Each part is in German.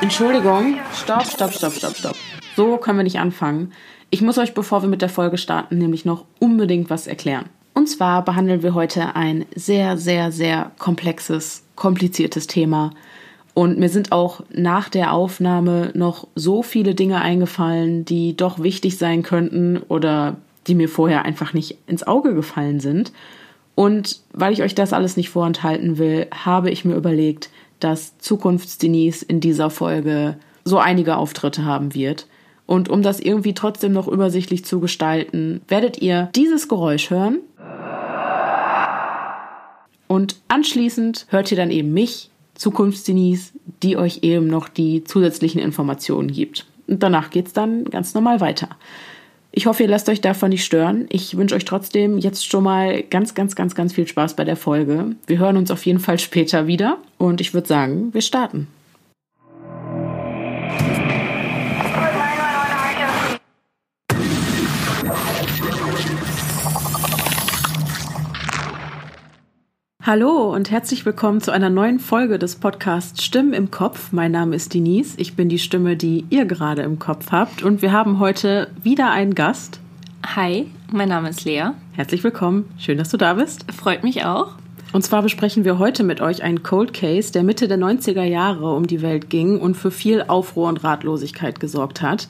Entschuldigung. Stopp, stopp, stopp, stopp, stopp. So können wir nicht anfangen. Ich muss euch, bevor wir mit der Folge starten, nämlich noch unbedingt was erklären. Und zwar behandeln wir heute ein sehr, sehr, sehr komplexes, kompliziertes Thema. Und mir sind auch nach der Aufnahme noch so viele Dinge eingefallen, die doch wichtig sein könnten oder die mir vorher einfach nicht ins Auge gefallen sind. Und weil ich euch das alles nicht vorenthalten will, habe ich mir überlegt, dass Zukunftsdenise in dieser Folge so einige Auftritte haben wird. Und um das irgendwie trotzdem noch übersichtlich zu gestalten, werdet ihr dieses Geräusch hören. Und anschließend hört ihr dann eben mich, Zukunftsdenise, die euch eben noch die zusätzlichen Informationen gibt. Und danach geht's dann ganz normal weiter. Ich hoffe, ihr lasst euch davon nicht stören. Ich wünsche euch trotzdem jetzt schon mal ganz, ganz, ganz, ganz viel Spaß bei der Folge. Wir hören uns auf jeden Fall später wieder und ich würde sagen, wir starten. Hallo und herzlich willkommen zu einer neuen Folge des Podcasts Stimmen im Kopf. Mein Name ist Denise, ich bin die Stimme, die ihr gerade im Kopf habt und wir haben heute wieder einen Gast. Hi, mein Name ist Lea. Herzlich willkommen, schön, dass du da bist. Freut mich auch. Und zwar besprechen wir heute mit euch einen Cold Case, der Mitte der 90er Jahre um die Welt ging und für viel Aufruhr und Ratlosigkeit gesorgt hat.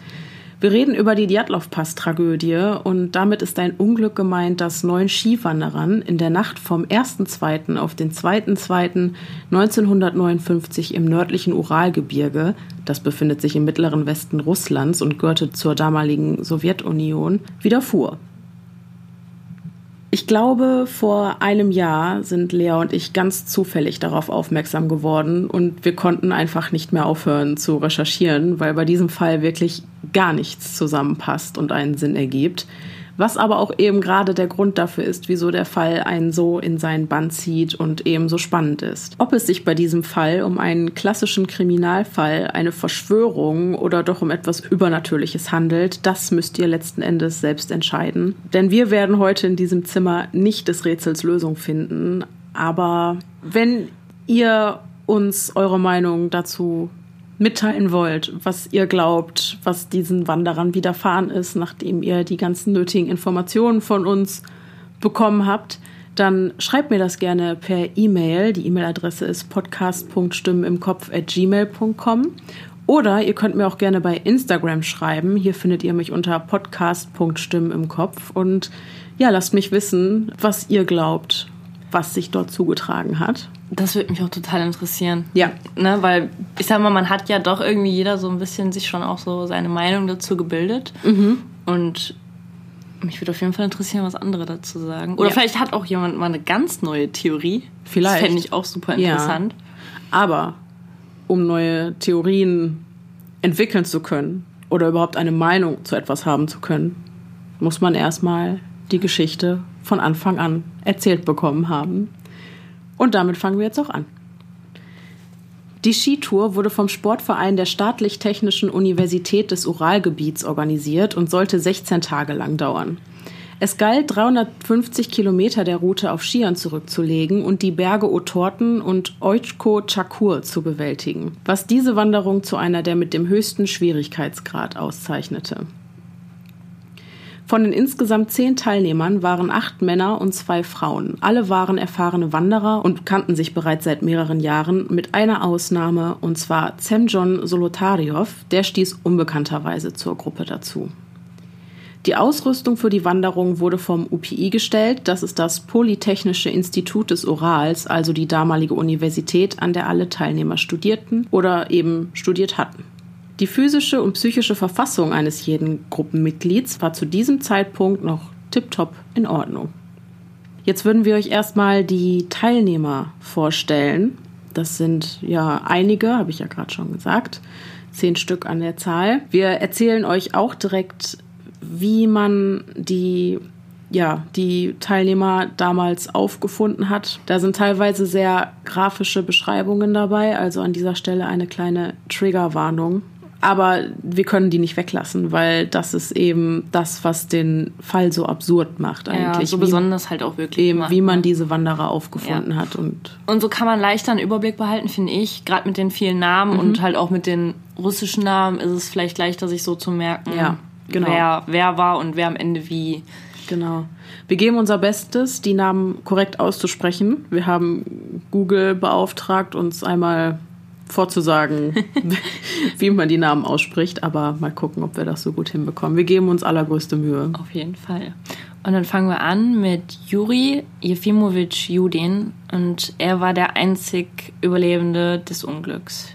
Wir reden über die Djatlov-Pass-Tragödie und damit ist ein Unglück gemeint, das neun Skiwanderern in der Nacht vom 1.2. auf den 2.2.1959 im nördlichen Uralgebirge, das befindet sich im mittleren Westen Russlands und gehörte zur damaligen Sowjetunion, widerfuhr. Ich glaube, vor einem Jahr sind Lea und ich ganz zufällig darauf aufmerksam geworden und wir konnten einfach nicht mehr aufhören zu recherchieren, weil bei diesem Fall wirklich gar nichts zusammenpasst und einen Sinn ergibt was aber auch eben gerade der Grund dafür ist, wieso der Fall einen so in seinen Bann zieht und eben so spannend ist. Ob es sich bei diesem Fall um einen klassischen Kriminalfall, eine Verschwörung oder doch um etwas Übernatürliches handelt, das müsst ihr letzten Endes selbst entscheiden. Denn wir werden heute in diesem Zimmer nicht des Rätsels Lösung finden, aber wenn ihr uns eure Meinung dazu mitteilen wollt, was ihr glaubt, was diesen Wanderern widerfahren ist, nachdem ihr die ganzen nötigen Informationen von uns bekommen habt, dann schreibt mir das gerne per E-Mail. Die E-Mail-Adresse ist podcast.stimmenimkopf.gmail.com oder ihr könnt mir auch gerne bei Instagram schreiben. Hier findet ihr mich unter podcast.stimmenimkopf und ja, lasst mich wissen, was ihr glaubt, was sich dort zugetragen hat. Das würde mich auch total interessieren. Ja. Ne, weil ich sag mal, man hat ja doch irgendwie jeder so ein bisschen sich schon auch so seine Meinung dazu gebildet. Mhm. Und mich würde auf jeden Fall interessieren, was andere dazu sagen. Oder Ja. vielleicht hat auch jemand mal eine ganz neue Theorie. Vielleicht. Das fände ich auch super interessant. Aber um neue Theorien entwickeln zu können oder überhaupt eine Meinung zu etwas haben zu können, muss man erstmal die Geschichte von Anfang an erzählt bekommen haben. Und damit fangen wir jetzt auch an. Die Skitour wurde vom Sportverein der Staatlich-Technischen Universität des Uralgebiets organisiert und sollte 16 Tage lang dauern. Es galt, 350 Kilometer der Route auf Skiern zurückzulegen und die Berge Otorten und Oichko Chakur zu bewältigen, was diese Wanderung zu einer der mit dem höchsten Schwierigkeitsgrad auszeichnete. Von den insgesamt zehn Teilnehmern waren acht Männer und zwei Frauen. Alle waren erfahrene Wanderer und kannten sich bereits seit mehreren Jahren, mit einer Ausnahme, und zwar Zemjon Solotaryov, der stieß unbekannterweise zur Gruppe dazu. Die Ausrüstung für die Wanderung wurde vom UPI gestellt, das ist das Polytechnische Institut des Urals, also die damalige Universität, an der alle Teilnehmer studierten oder eben studiert hatten. Die physische und psychische Verfassung eines jeden Gruppenmitglieds war zu diesem Zeitpunkt noch tiptop in Ordnung. Jetzt würden wir euch erstmal die Teilnehmer vorstellen. Das sind ja einige, habe ich ja gerade schon gesagt. Zehn Stück an der Zahl. Wir erzählen euch auch direkt, wie man die ja, die Teilnehmer damals aufgefunden hat. Da sind teilweise sehr grafische Beschreibungen dabei, also an dieser Stelle eine kleine Triggerwarnung. Aber wir können die nicht weglassen, weil das ist eben das, was den Fall so absurd macht eigentlich. Ja, so wie, besonders halt auch wirklich. Eben, macht, wie man ne? diese Wanderer aufgefunden Ja. hat. Und Und so kann man leichter einen Überblick behalten, finde ich. Gerade mit den vielen Namen Mhm. und halt auch mit den russischen Namen ist es vielleicht leichter, sich so zu merken, Ja, genau. wer, wer war und wer am Ende wie. Genau. Wir geben unser Bestes, die Namen korrekt auszusprechen. Wir haben Google beauftragt, uns einmal vorzusagen, wie man die Namen ausspricht. Aber mal gucken, ob wir das so gut hinbekommen. Wir geben uns allergrößte Mühe. Auf jeden Fall. Und dann fangen wir an mit Juri Jefimowitsch Judin. Und er war der einzig Überlebende des Unglücks.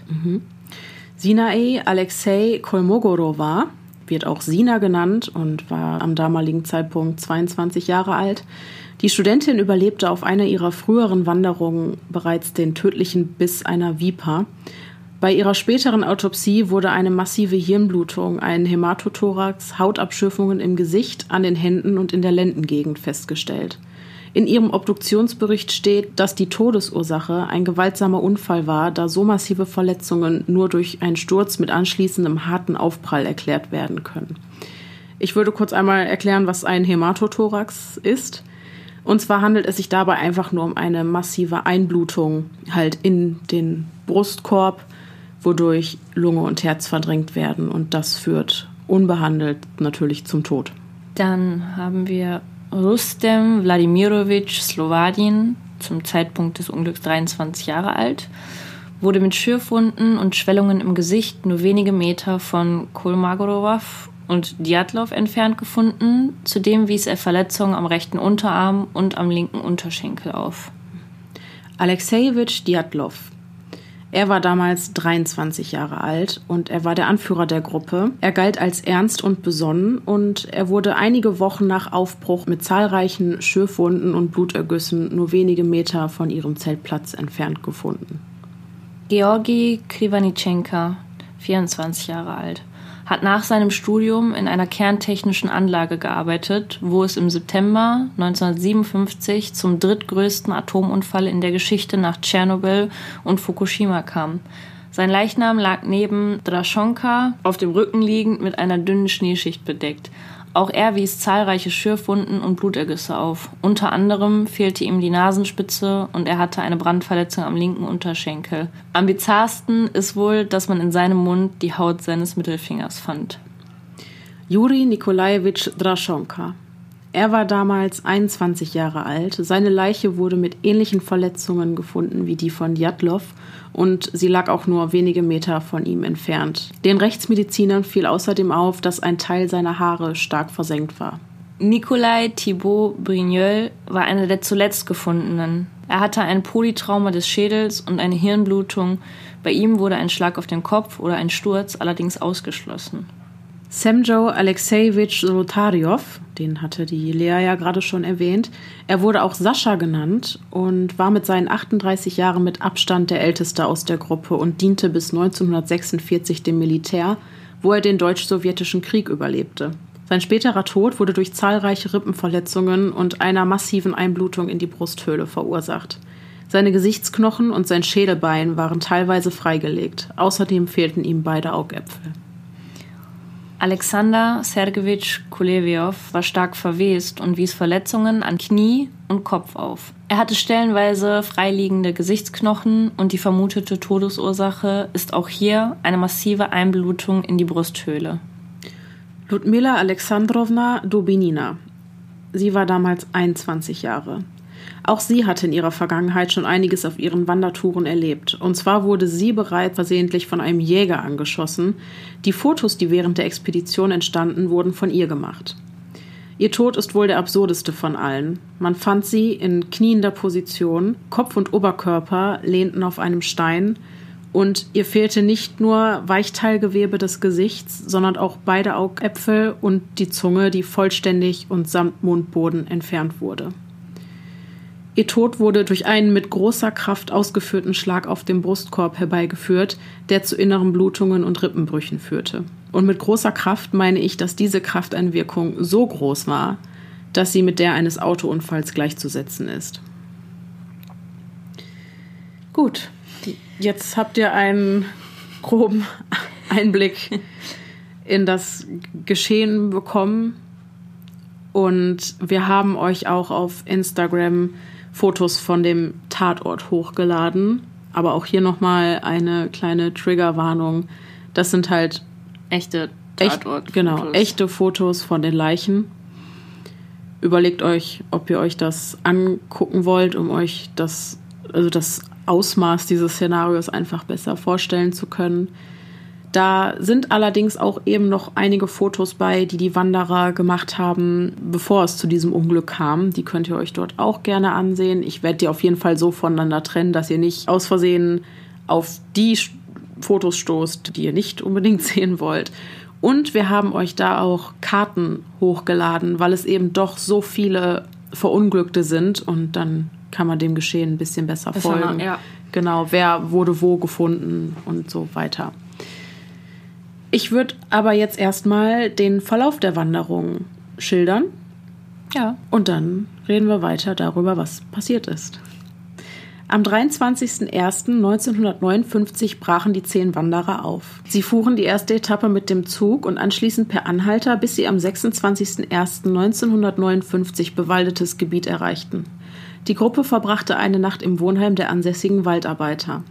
Sinae Alexei Kolmogorova wird auch Sina genannt und war am damaligen Zeitpunkt 22 Jahre alt. Die Studentin überlebte auf einer ihrer früheren Wanderungen bereits den tödlichen Biss einer Viper. Bei ihrer späteren Autopsie wurde eine massive Hirnblutung, ein Hämatothorax, Hautabschürfungen im Gesicht, an den Händen und in der Lendengegend festgestellt. In ihrem Obduktionsbericht steht, dass die Todesursache ein gewaltsamer Unfall war, da so massive Verletzungen nur durch einen Sturz mit anschließendem harten Aufprall erklärt werden können. Ich würde kurz einmal erklären, was ein Hämatothorax ist. Und zwar handelt es sich dabei einfach nur um eine massive Einblutung halt in den Brustkorb, wodurch Lunge und Herz verdrängt werden und das führt unbehandelt natürlich zum Tod. Dann haben wir Rustem Wladimirovich Slowodin, zum Zeitpunkt des Unglücks 23 Jahre alt, wurde mit Schürfwunden und Schwellungen im Gesicht nur wenige Meter von Kolmogorov und Djatlov entfernt gefunden. Zudem wies er Verletzungen am rechten Unterarm und am linken Unterschenkel auf. Alexejewitsch Djatlov. Er war damals 23 Jahre alt und er war der Anführer der Gruppe. Er galt als ernst und besonnen und er wurde einige Wochen nach Aufbruch mit zahlreichen Schürfwunden und Blutergüssen nur wenige Meter von ihrem Zeltplatz entfernt gefunden. Georgi Krivanitschenka, 24 Jahre alt, hat nach seinem Studium in einer kerntechnischen Anlage gearbeitet, wo es im September 1957 zum drittgrößten Atomunfall in der Geschichte nach Tschernobyl und Fukushima kam. Sein Leichnam lag neben Draschonka auf dem Rücken liegend mit einer dünnen Schneeschicht bedeckt. Auch er wies zahlreiche Schürfwunden und Blutergüsse auf. Unter anderem fehlte ihm die Nasenspitze und er hatte eine Brandverletzung am linken Unterschenkel. Am bizarrsten ist wohl, dass man in seinem Mund die Haut seines Mittelfingers fand. Juri Nikolajewitsch Draschonka. Er war damals 21 Jahre alt. Seine Leiche wurde mit ähnlichen Verletzungen gefunden wie die von Djatlov und sie lag auch nur wenige Meter von ihm entfernt. Den Rechtsmedizinern fiel außerdem auf, dass ein Teil seiner Haare stark versenkt war. Nikolai Thibaut Brignol war einer der zuletzt gefundenen. Er hatte ein Polytrauma des Schädels und eine Hirnblutung. Bei ihm wurde ein Schlag auf den Kopf oder ein Sturz allerdings ausgeschlossen. Semjo Alexejewitsch Zolotaryov, den hatte die Lea ja gerade schon erwähnt, er wurde auch Sascha genannt und war mit seinen 38 Jahren mit Abstand der älteste aus der Gruppe und diente bis 1946 dem Militär, wo er den deutsch-sowjetischen Krieg überlebte. Sein späterer Tod wurde durch zahlreiche Rippenverletzungen und einer massiven Einblutung in die Brusthöhle verursacht. Seine Gesichtsknochen und sein Schädelbein waren teilweise freigelegt. Außerdem fehlten ihm beide Augäpfel. Alexander Sergejewitsch Kulewiow war stark verwest und wies Verletzungen an Knie und Kopf auf. Er hatte stellenweise freiliegende Gesichtsknochen und die vermutete Todesursache ist auch hier eine massive Einblutung in die Brusthöhle. Ludmila Alexandrowna Dubinina. Sie war damals 21 Jahre. Auch sie hatte in ihrer Vergangenheit schon einiges auf ihren Wandertouren erlebt. Und zwar wurde sie bereits versehentlich von einem Jäger angeschossen. Die Fotos, die während der Expedition entstanden, wurden von ihr gemacht. Ihr Tod ist wohl der absurdeste von allen. Man fand sie in kniender Position, Kopf und Oberkörper lehnten auf einem Stein und ihr fehlte nicht nur Weichteilgewebe des Gesichts, sondern auch beide Augäpfel und die Zunge, die vollständig und samt Mundboden entfernt wurde. Ihr Tod wurde durch einen mit großer Kraft ausgeführten Schlag auf dem Brustkorb herbeigeführt, der zu inneren Blutungen und Rippenbrüchen führte. Und mit großer Kraft meine ich, dass diese Krafteinwirkung so groß war, dass sie mit der eines Autounfalls gleichzusetzen ist. Gut, jetzt habt ihr einen groben Einblick in das Geschehen bekommen. Und wir haben euch auch auf Instagram Fotos von dem Tatort hochgeladen. Aber auch hier nochmal eine kleine Triggerwarnung. Das sind halt echte Tatort echt, genau, echte Fotos von den Leichen. Überlegt euch, ob ihr euch das angucken wollt, um euch das, also das Ausmaß dieses Szenarios einfach besser vorstellen zu können. Da sind allerdings auch eben noch einige Fotos bei, die die Wanderer gemacht haben, bevor es zu diesem Unglück kam. Die könnt ihr euch dort auch gerne ansehen. Ich werde die auf jeden Fall so voneinander trennen, dass ihr nicht aus Versehen auf die Fotos stoßt, die ihr nicht unbedingt sehen wollt. Und wir haben euch da auch Karten hochgeladen, weil es eben doch so viele Verunglückte sind und dann kann man dem Geschehen ein bisschen besser folgen. Ja. Genau, wer wurde wo gefunden und so weiter. Ich würde aber jetzt erstmal den Verlauf der Wanderung schildern. Ja. Und dann reden wir weiter darüber, was passiert ist. Am 23.01.1959 brachen die zehn Wanderer auf. Sie fuhren die erste Etappe mit dem Zug und anschließend per Anhalter, bis sie am 26.01.1959 bewaldetes Gebiet erreichten. Die Gruppe verbrachte eine Nacht im Wohnheim der ansässigen Waldarbeiter.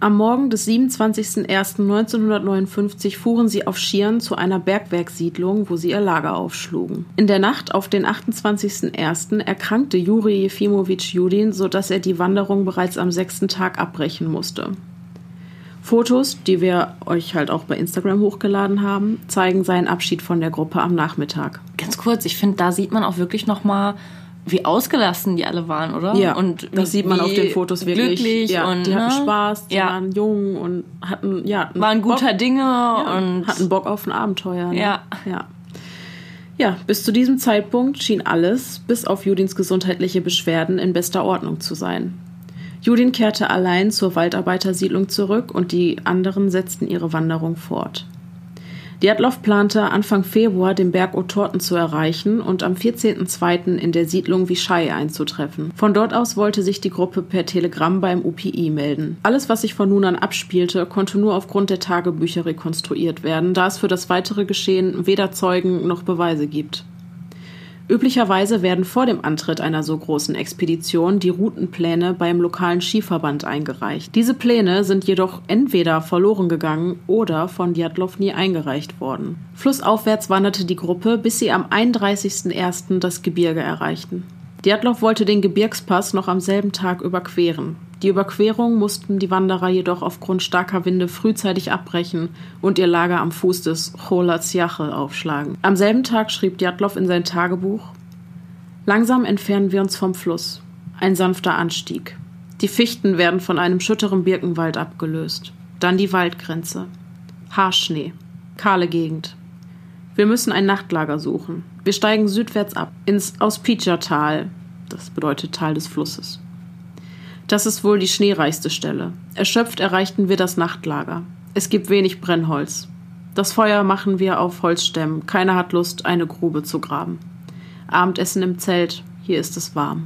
Am Morgen des 27.01.1959 fuhren sie auf Schieren zu einer Bergwerkssiedlung, wo sie ihr Lager aufschlugen. In der Nacht auf den 28.01. erkrankte Juri Jefimowitsch Judin, sodass er die Wanderung bereits am sechsten Tag abbrechen musste. Fotos, die wir euch halt auch bei Instagram hochgeladen haben, zeigen seinen Abschied von der Gruppe am Nachmittag. Ganz kurz, ich finde, da sieht man auch wirklich noch mal wie ausgelassen die alle waren, oder? Ja, und das sieht man auf den Fotos wirklich. Glücklich ja, und die ne? hatten Spaß, die ja. waren jung und hatten ja waren guter Bock, Dinge ja, und hatten Bock auf ein Abenteuer. Ne? Ja, ja. Ja, bis zu diesem Zeitpunkt schien alles, bis auf Judins gesundheitliche Beschwerden, in bester Ordnung zu sein. Judin kehrte allein zur Waldarbeitersiedlung zurück und die anderen setzten ihre Wanderung fort. Diatlov plante, Anfang Februar den Berg Otorten zu erreichen und am 14.02. in der Siedlung Vichai einzutreffen. Von dort aus wollte sich die Gruppe per Telegramm beim UPI melden. Alles, was sich von nun an abspielte, konnte nur aufgrund der Tagebücher rekonstruiert werden, da es für das weitere Geschehen weder Zeugen noch Beweise gibt. Üblicherweise werden vor dem Antritt einer so großen Expedition die Routenpläne beim lokalen Skiverband eingereicht. Diese Pläne sind jedoch entweder verloren gegangen oder von Djatlov nie eingereicht worden. Flussaufwärts wanderte die Gruppe, bis sie am 31.01. das Gebirge erreichten. Djatlov wollte den Gebirgspass noch am selben Tag überqueren. Die Überquerung mussten die Wanderer jedoch aufgrund starker Winde frühzeitig abbrechen und ihr Lager am Fuß des Cholatsjache aufschlagen. Am selben Tag schrieb Djatlov in sein Tagebuch Langsam entfernen wir uns vom Fluss. Ein sanfter Anstieg. Die Fichten werden von einem schütteren Birkenwald abgelöst. Dann die Waldgrenze. Haarschnee. Kahle Gegend. Wir müssen ein Nachtlager suchen. Wir steigen südwärts ab, ins Auspicia-Tal. Das bedeutet Tal des Flusses. Das ist wohl die schneereichste Stelle. Erschöpft erreichten wir das Nachtlager. Es gibt wenig Brennholz. Das Feuer machen wir auf Holzstämmen. Keiner hat Lust, eine Grube zu graben. Abendessen im Zelt. Hier ist es warm.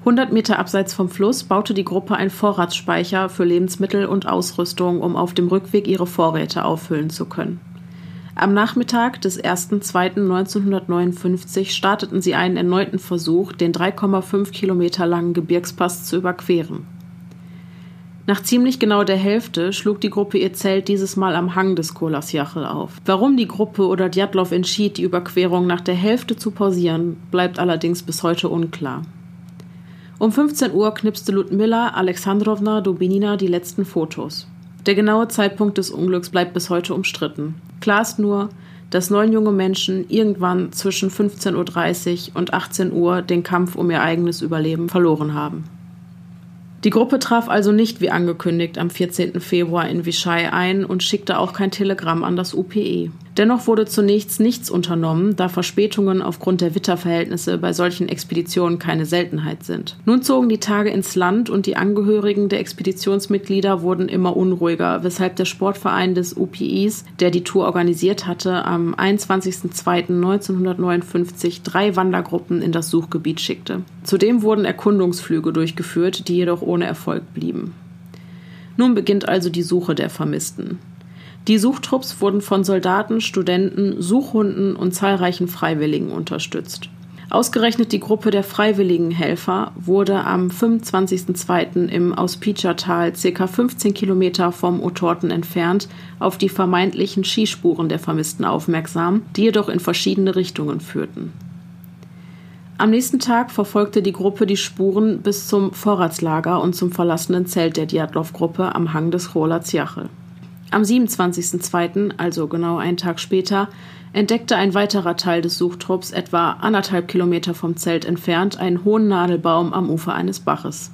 100 Meter abseits vom Fluss baute die Gruppe einen Vorratsspeicher für Lebensmittel und Ausrüstung, um auf dem Rückweg ihre Vorräte auffüllen zu können. Am Nachmittag des 1.2.1959 starteten sie einen erneuten Versuch, den 3,5 Kilometer langen Gebirgspass zu überqueren. Nach ziemlich genau der Hälfte schlug die Gruppe ihr Zelt dieses Mal am Hang des Kolasjachel auf. Warum die Gruppe oder Djatlov entschied, die Überquerung nach der Hälfte zu pausieren, bleibt allerdings bis heute unklar. Um 15 Uhr knipste Ludmilla Alexandrowna Dubinina die letzten Fotos. Der genaue Zeitpunkt des Unglücks bleibt bis heute umstritten. Klar ist nur, dass neun junge Menschen irgendwann zwischen 15.30 Uhr und 18 Uhr den Kampf um ihr eigenes Überleben verloren haben. Die Gruppe traf also nicht wie angekündigt am 14. Februar in Vichai ein und schickte auch kein Telegramm an das UPE. Dennoch wurde zunächst nichts unternommen, da Verspätungen aufgrund der Witterverhältnisse bei solchen Expeditionen keine Seltenheit sind. Nun zogen die Tage ins Land und die Angehörigen der Expeditionsmitglieder wurden immer unruhiger, weshalb der Sportverein des UPIs, der die Tour organisiert hatte, am 21.02.1959 drei Wandergruppen in das Suchgebiet schickte. Zudem wurden Erkundungsflüge durchgeführt, die jedoch ohne Erfolg blieben. Nun beginnt also die Suche der Vermissten. Die Suchtrupps wurden von Soldaten, Studenten, Suchhunden und zahlreichen Freiwilligen unterstützt. Ausgerechnet die Gruppe der freiwilligen Helfer wurde am 25.02. im Auspicia-Tal, ca. 15 Kilometer vom Otorten entfernt, auf die vermeintlichen Skispuren der Vermissten aufmerksam, die jedoch in verschiedene Richtungen führten. Am nächsten Tag verfolgte die Gruppe die Spuren bis zum Vorratslager und zum verlassenen Zelt der Diatlov-Gruppe am Hang des Chola Zjachel. Am 27.02., also genau einen Tag später, entdeckte ein weiterer Teil des Suchtrupps etwa anderthalb Kilometer vom Zelt entfernt einen hohen Nadelbaum am Ufer eines Baches.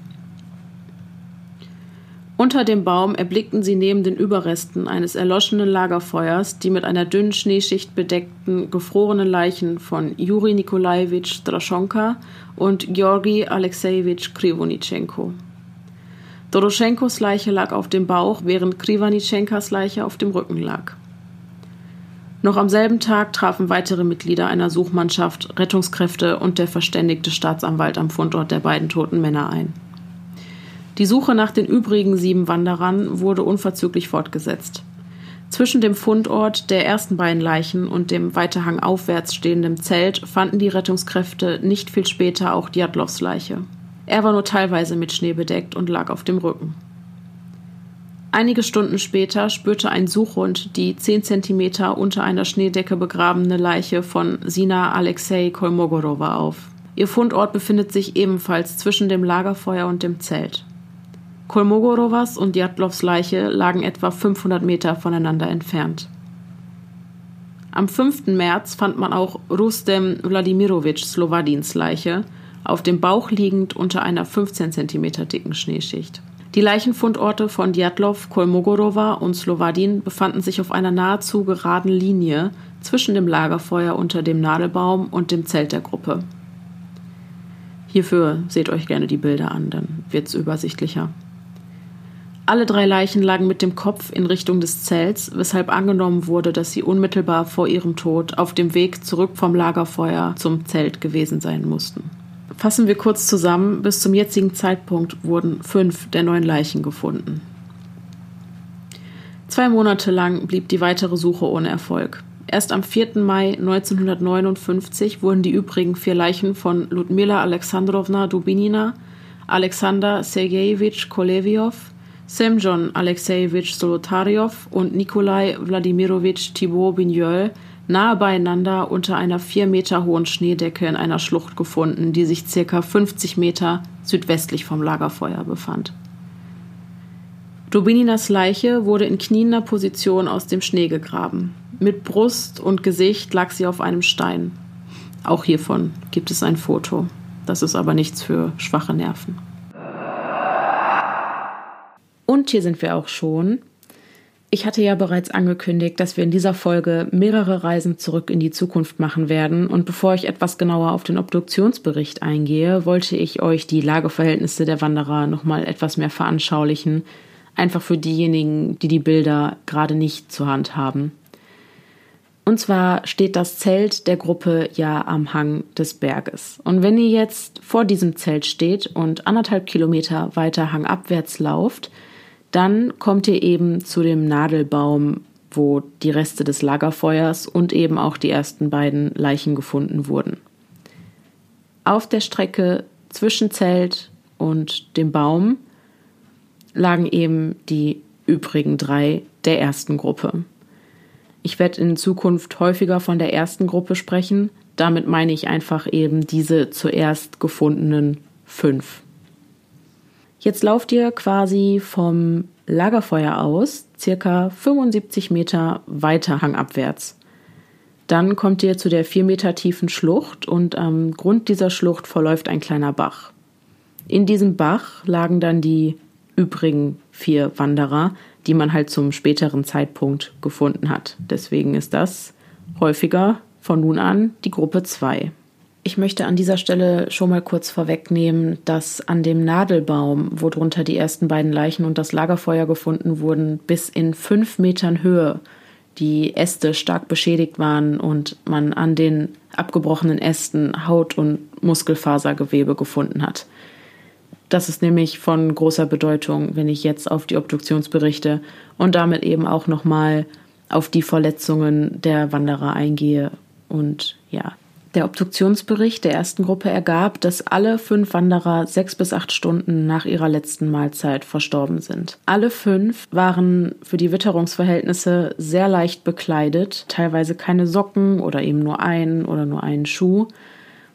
Unter dem Baum erblickten sie neben den Überresten eines erloschenen Lagerfeuers die mit einer dünnen Schneeschicht bedeckten gefrorenen Leichen von Juri Nikolajewitsch Draschonka und Georgi Alexejewitsch Krivonitschenko. Doroschenkos Leiche lag auf dem Bauch, während Krivanitschenkas Leiche auf dem Rücken lag. Noch am selben Tag trafen weitere Mitglieder einer Suchmannschaft, Rettungskräfte und der verständigte Staatsanwalt am Fundort der beiden toten Männer ein. Die Suche nach den übrigen sieben Wanderern wurde unverzüglich fortgesetzt. Zwischen dem Fundort der ersten beiden Leichen und dem weiter hangaufwärts stehenden Zelt fanden die Rettungskräfte nicht viel später auch Diatlovs Leiche. Er war nur teilweise mit Schnee bedeckt und lag auf dem Rücken. Einige Stunden später spürte ein Suchhund die zehn Zentimeter unter einer Schneedecke begrabene Leiche von Sina Alexei Kolmogorova auf. Ihr Fundort befindet sich ebenfalls zwischen dem Lagerfeuer und dem Zelt. Kolmogorovas und Jatlovs Leiche lagen etwa 500 Meter voneinander entfernt. Am 5. März fand man auch Rustem Wladimirovich Slowadins Leiche, auf dem Bauch liegend unter einer 15 Zentimeter dicken Schneeschicht. Die Leichenfundorte von Djatlov, Kolmogorova und Slowadin befanden sich auf einer nahezu geraden Linie zwischen dem Lagerfeuer unter dem Nadelbaum und dem Zelt der Gruppe. Hierfür seht euch gerne die Bilder an, dann wird es übersichtlicher. Alle drei Leichen lagen mit dem Kopf in Richtung des Zelts, weshalb angenommen wurde, dass sie unmittelbar vor ihrem Tod auf dem Weg zurück vom Lagerfeuer zum Zelt gewesen sein mussten. Fassen wir kurz zusammen, bis zum jetzigen Zeitpunkt wurden fünf der neun Leichen gefunden. Zwei Monate lang blieb die weitere Suche ohne Erfolg. Erst am 4. Mai 1959 wurden die übrigen vier Leichen von Ludmila Alexandrovna Dubinina, Alexander Sergejewitsch Koleviov, Semjon Alexejewitsch Solotaryov und Nikolai Wladimirowitsch Thibaut Bignol nahe beieinander unter einer vier Meter hohen Schneedecke in einer Schlucht gefunden, die sich circa 50 Meter südwestlich vom Lagerfeuer befand. Dubininas Leiche wurde in kniender Position aus dem Schnee gegraben. Mit Brust und Gesicht lag sie auf einem Stein. Auch hiervon gibt es ein Foto. Das ist aber nichts für schwache Nerven. Und hier sind wir auch schon ich hatte ja bereits angekündigt, dass wir in dieser Folge mehrere Reisen zurück in die Zukunft machen werden. Und bevor ich etwas genauer auf den Obduktionsbericht eingehe, wollte ich euch die Lageverhältnisse der Wanderer nochmal etwas mehr veranschaulichen. Einfach für diejenigen, die die Bilder gerade nicht zur Hand haben. Und zwar steht das Zelt der Gruppe ja am Hang des Berges. Und wenn ihr jetzt vor diesem Zelt steht und anderthalb Kilometer weiter hangabwärts lauft, dann kommt ihr eben zu dem Nadelbaum, wo die Reste des Lagerfeuers und eben auch die ersten beiden Leichen gefunden wurden. Auf der Strecke zwischen Zelt und dem Baum lagen eben die übrigen drei der ersten Gruppe. Ich werde in Zukunft häufiger von der ersten Gruppe sprechen. Damit meine ich einfach eben diese zuerst gefundenen fünf. Jetzt lauft ihr quasi vom Lagerfeuer aus, circa 75 Meter weiter hangabwärts. Dann kommt ihr zu der vier Meter tiefen Schlucht und am Grund dieser Schlucht verläuft ein kleiner Bach. In diesem Bach lagen dann die übrigen vier Wanderer, die man halt zum späteren Zeitpunkt gefunden hat. Deswegen ist das häufiger von nun an die Gruppe 2. Ich möchte an dieser Stelle schon mal kurz vorwegnehmen, dass an dem Nadelbaum, wo drunter die ersten beiden Leichen und das Lagerfeuer gefunden wurden, bis in fünf Metern Höhe die Äste stark beschädigt waren und man an den abgebrochenen Ästen Haut- und Muskelfasergewebe gefunden hat. Das ist nämlich von großer Bedeutung, wenn ich jetzt auf die Obduktionsberichte und damit eben auch nochmal auf die Verletzungen der Wanderer eingehe. Und ja, der Obduktionsbericht der ersten Gruppe ergab, dass alle fünf Wanderer sechs bis acht Stunden nach ihrer letzten Mahlzeit verstorben sind. Alle fünf waren für die Witterungsverhältnisse sehr leicht bekleidet, teilweise keine Socken oder eben nur einen oder nur einen Schuh.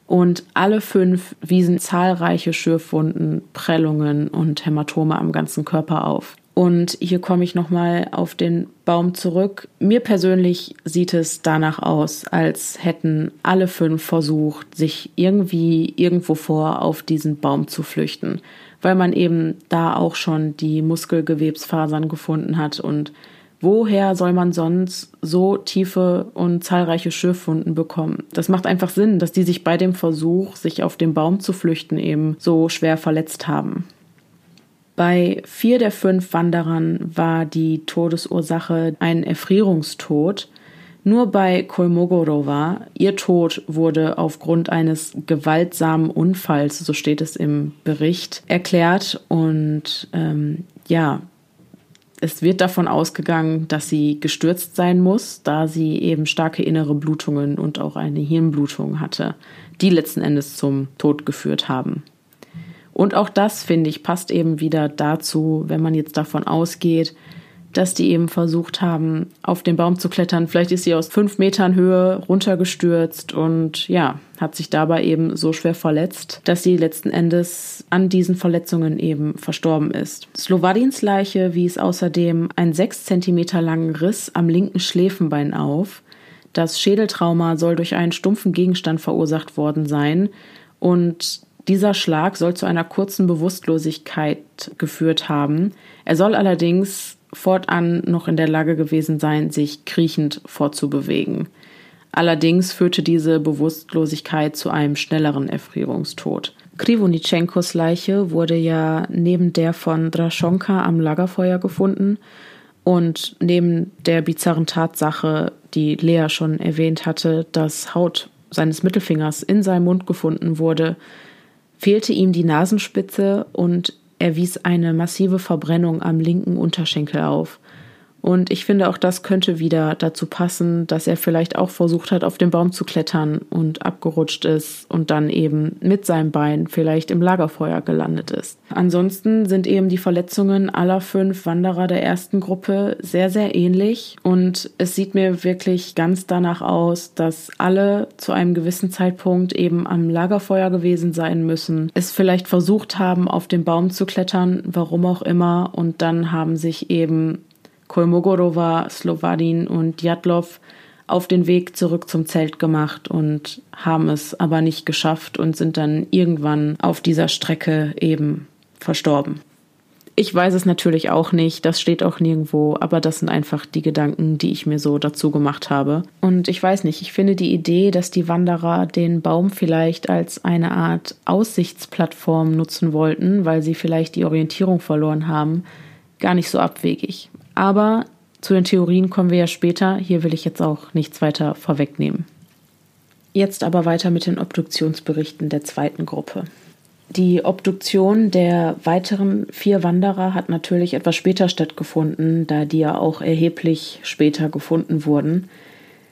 Und alle fünf wiesen zahlreiche Schürfwunden, Prellungen und Hämatome am ganzen Körper auf. Und hier komme ich nochmal auf den Baum zurück. Mir persönlich sieht es danach aus, als hätten alle fünf versucht, sich irgendwie irgendwo vor auf diesen Baum zu flüchten, weil man eben da auch schon die Muskelgewebsfasern gefunden hat. Und woher soll man sonst so tiefe und zahlreiche Schürfwunden bekommen? Das macht einfach Sinn, dass die sich bei dem Versuch, sich auf den Baum zu flüchten, eben so schwer verletzt haben. Bei vier der fünf Wanderern war die Todesursache ein Erfrierungstod. Nur bei Kolmogorova, ihr Tod wurde aufgrund eines gewaltsamen Unfalls, so steht es im Bericht, erklärt. Und ähm, ja, es wird davon ausgegangen, dass sie gestürzt sein muss, da sie eben starke innere Blutungen und auch eine Hirnblutung hatte, die letzten Endes zum Tod geführt haben. Und auch das, finde ich, passt eben wieder dazu, wenn man jetzt davon ausgeht, dass die eben versucht haben, auf den Baum zu klettern. Vielleicht ist sie aus fünf Metern Höhe runtergestürzt und ja, hat sich dabei eben so schwer verletzt, dass sie letzten Endes an diesen Verletzungen eben verstorben ist. Slowadiens Leiche wies außerdem einen sechs Zentimeter langen Riss am linken Schläfenbein auf. Das Schädeltrauma soll durch einen stumpfen Gegenstand verursacht worden sein und dieser Schlag soll zu einer kurzen Bewusstlosigkeit geführt haben. Er soll allerdings fortan noch in der Lage gewesen sein, sich kriechend fortzubewegen. Allerdings führte diese Bewusstlosigkeit zu einem schnelleren Erfrierungstod. Krivonitschenkos Leiche wurde ja neben der von Draschonka am Lagerfeuer gefunden und neben der bizarren Tatsache, die Lea schon erwähnt hatte, dass Haut seines Mittelfingers in seinem Mund gefunden wurde, fehlte ihm die Nasenspitze und er wies eine massive Verbrennung am linken Unterschenkel auf. Und ich finde, auch das könnte wieder dazu passen, dass er vielleicht auch versucht hat, auf den Baum zu klettern und abgerutscht ist und dann eben mit seinem Bein vielleicht im Lagerfeuer gelandet ist. Ansonsten sind eben die Verletzungen aller fünf Wanderer der ersten Gruppe sehr, sehr ähnlich und es sieht mir wirklich ganz danach aus, dass alle zu einem gewissen Zeitpunkt eben am Lagerfeuer gewesen sein müssen, es vielleicht versucht haben, auf den Baum zu klettern, warum auch immer, und dann haben sich eben Kolmogorova, Slowadin und Djatlov auf den Weg zurück zum Zelt gemacht und haben es aber nicht geschafft und sind dann irgendwann auf dieser Strecke eben verstorben. Ich weiß es natürlich auch nicht, das steht auch nirgendwo, aber das sind einfach die Gedanken, die ich mir so dazu gemacht habe. Und ich weiß nicht, ich finde die Idee, dass die Wanderer den Baum vielleicht als eine Art Aussichtsplattform nutzen wollten, weil sie vielleicht die Orientierung verloren haben, gar nicht so abwegig. Aber zu den Theorien kommen wir ja später. Hier will ich jetzt auch nichts weiter vorwegnehmen. Jetzt aber weiter mit den Obduktionsberichten der zweiten Gruppe. Die Obduktion der weiteren vier Wanderer hat natürlich etwas später stattgefunden, da die ja auch erheblich später gefunden wurden.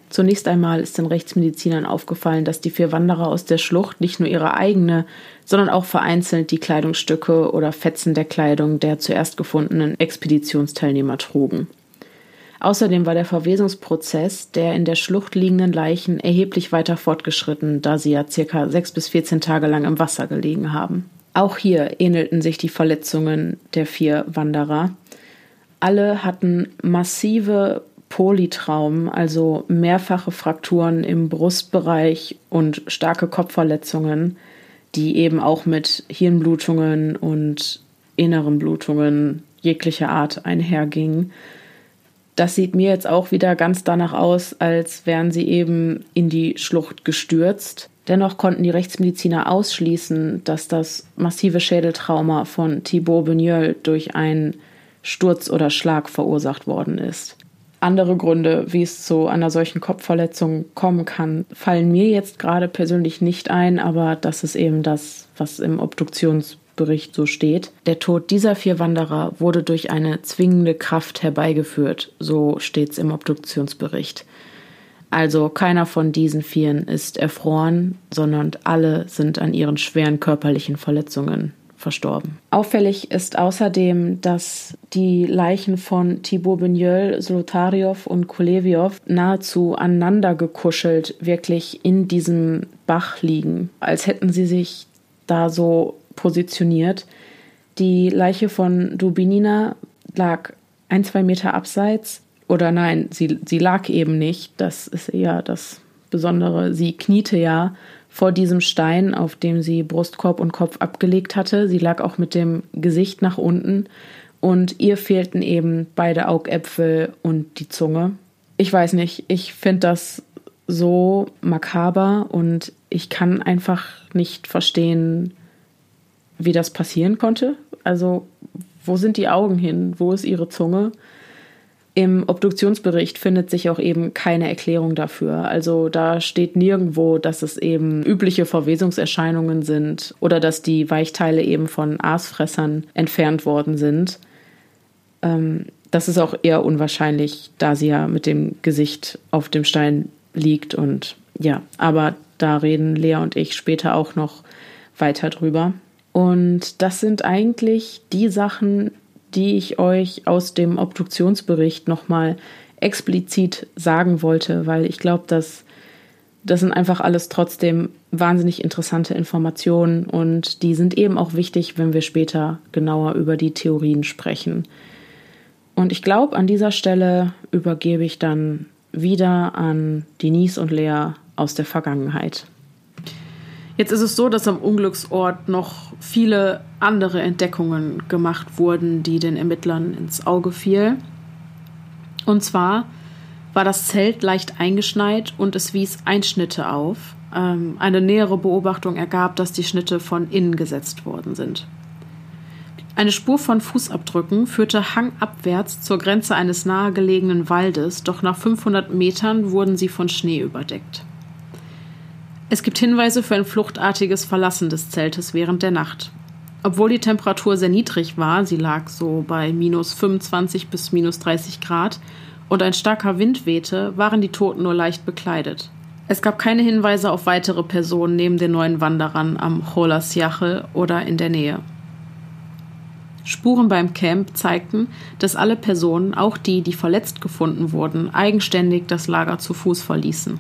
Zunächst einmal ist den Rechtsmedizinern aufgefallen, dass die vier Wanderer aus der Schlucht nicht nur ihre eigene, sondern auch vereinzelt die Kleidungsstücke oder Fetzen der Kleidung der zuerst gefundenen Expeditionsteilnehmer trugen. Außerdem war der Verwesungsprozess der in der Schlucht liegenden Leichen erheblich weiter fortgeschritten, da sie ja circa sechs bis vierzehn Tage lang im Wasser gelegen haben. Auch hier ähnelten sich die Verletzungen der vier Wanderer. Alle hatten massive Polytraumen, also mehrfache Frakturen im Brustbereich und starke Kopfverletzungen, die eben auch mit Hirnblutungen und inneren Blutungen jeglicher Art einhergingen. Das sieht mir jetzt auch wieder ganz danach aus, als wären sie eben in die Schlucht gestürzt. Dennoch konnten die Rechtsmediziner ausschließen, dass das massive Schädeltrauma von Thibaut Beugnol durch einen Sturz oder Schlag verursacht worden ist andere Gründe, wie es zu einer solchen Kopfverletzung kommen kann, fallen mir jetzt gerade persönlich nicht ein, aber das ist eben das, was im Obduktions Obduktionsbericht so steht. Der Tod dieser vier Wanderer wurde durch eine zwingende Kraft herbeigeführt, so steht's im Obduktionsbericht. Also keiner von diesen Vieren ist erfroren, sondern alle sind an ihren schweren körperlichen Verletzungen verstorben. Auffällig ist außerdem, dass die Leichen von Thibaut Benjöl, Zolotaryov und Koleviov nahezu aneinander gekuschelt wirklich in diesem Bach liegen, als hätten sie sich da so positioniert. Die Leiche von Dubinina lag ein, zwei Meter abseits. Oder nein, sie, sie lag eben nicht. Das ist eher das Besondere. Sie kniete ja vor diesem Stein, auf dem sie Brustkorb und Kopf abgelegt hatte. Sie lag auch mit dem Gesicht nach unten und ihr fehlten eben beide Augäpfel und die Zunge. Ich weiß nicht, ich finde das so makaber und ich kann einfach nicht verstehen, wie das passieren konnte. Also, wo sind die Augen hin? Wo ist ihre Zunge? Im Obduktionsbericht findet sich auch eben keine Erklärung dafür. Also da steht nirgendwo, dass es eben übliche Verwesungserscheinungen sind oder dass die Weichteile eben von Aasfressern entfernt worden sind. Ähm, das ist auch eher unwahrscheinlich, da sie ja mit dem Gesicht auf dem Stein liegt und ja, aber da reden Lea und ich später auch noch weiter drüber. Und das sind eigentlich die Sachen, die ich euch aus dem Obduktionsbericht nochmal explizit sagen wollte, weil ich glaube, dass das sind einfach alles trotzdem wahnsinnig interessante Informationen und die sind eben auch wichtig, wenn wir später genauer über die Theorien sprechen. Und ich glaube, an dieser Stelle übergebe ich dann wieder an Denise und Lea aus der Vergangenheit. Jetzt ist es so, dass am Unglücksort noch viele andere Entdeckungen gemacht wurden, die den Ermittlern ins Auge fielen. Und zwar war das Zelt leicht eingeschneit und es wies Einschnitte auf. Ähm, eine nähere Beobachtung ergab, dass die Schnitte von innen gesetzt worden sind. Eine Spur von Fußabdrücken führte hangabwärts zur Grenze eines nahegelegenen Waldes, doch nach 500 Metern wurden sie von Schnee überdeckt. Es gibt Hinweise für ein fluchtartiges Verlassen des Zeltes während der Nacht. Obwohl die Temperatur sehr niedrig war, sie lag so bei minus 25 bis minus 30 Grad, und ein starker Wind wehte, waren die Toten nur leicht bekleidet. Es gab keine Hinweise auf weitere Personen neben den neuen Wanderern am Cholasjache oder in der Nähe. Spuren beim Camp zeigten, dass alle Personen, auch die, die verletzt gefunden wurden, eigenständig das Lager zu Fuß verließen.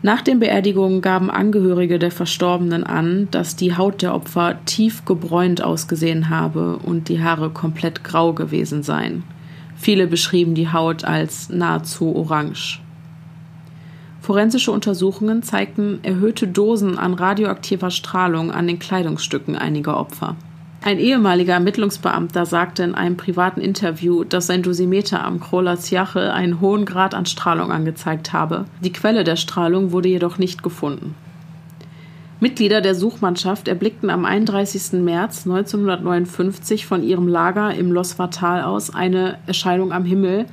Nach den Beerdigungen gaben Angehörige der Verstorbenen an, dass die Haut der Opfer tief gebräunt ausgesehen habe und die Haare komplett grau gewesen seien. Viele beschrieben die Haut als nahezu orange. Forensische Untersuchungen zeigten erhöhte Dosen an radioaktiver Strahlung an den Kleidungsstücken einiger Opfer. Ein ehemaliger Ermittlungsbeamter sagte in einem privaten Interview, dass sein Dosimeter am Krolas Jache einen hohen Grad an Strahlung angezeigt habe. Die Quelle der Strahlung wurde jedoch nicht gefunden. Mitglieder der Suchmannschaft erblickten am 31. März 1959 von ihrem Lager im Losvatal aus eine Erscheinung am Himmel,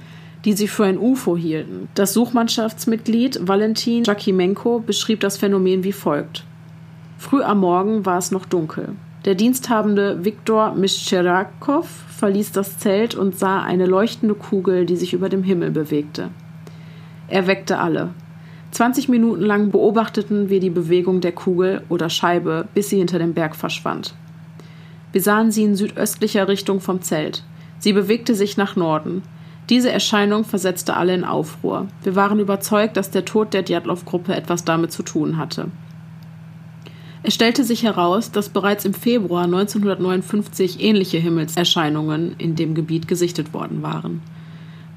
die sie für ein UFO hielten. Das Suchmannschaftsmitglied Valentin Jakimenko beschrieb das Phänomen wie folgt. Früh am Morgen war es noch dunkel. Der diensthabende Viktor Mischerakow verließ das Zelt und sah eine leuchtende Kugel, die sich über dem Himmel bewegte. Er weckte alle. 20 Minuten lang beobachteten wir die Bewegung der Kugel oder Scheibe, bis sie hinter dem Berg verschwand. Wir sahen sie in südöstlicher Richtung vom Zelt. Sie bewegte sich nach Norden. Diese Erscheinung versetzte alle in Aufruhr. Wir waren überzeugt, dass der Tod der Djatlov-Gruppe etwas damit zu tun hatte. Es stellte sich heraus, dass bereits im Februar 1959 ähnliche Himmelserscheinungen in dem Gebiet gesichtet worden waren.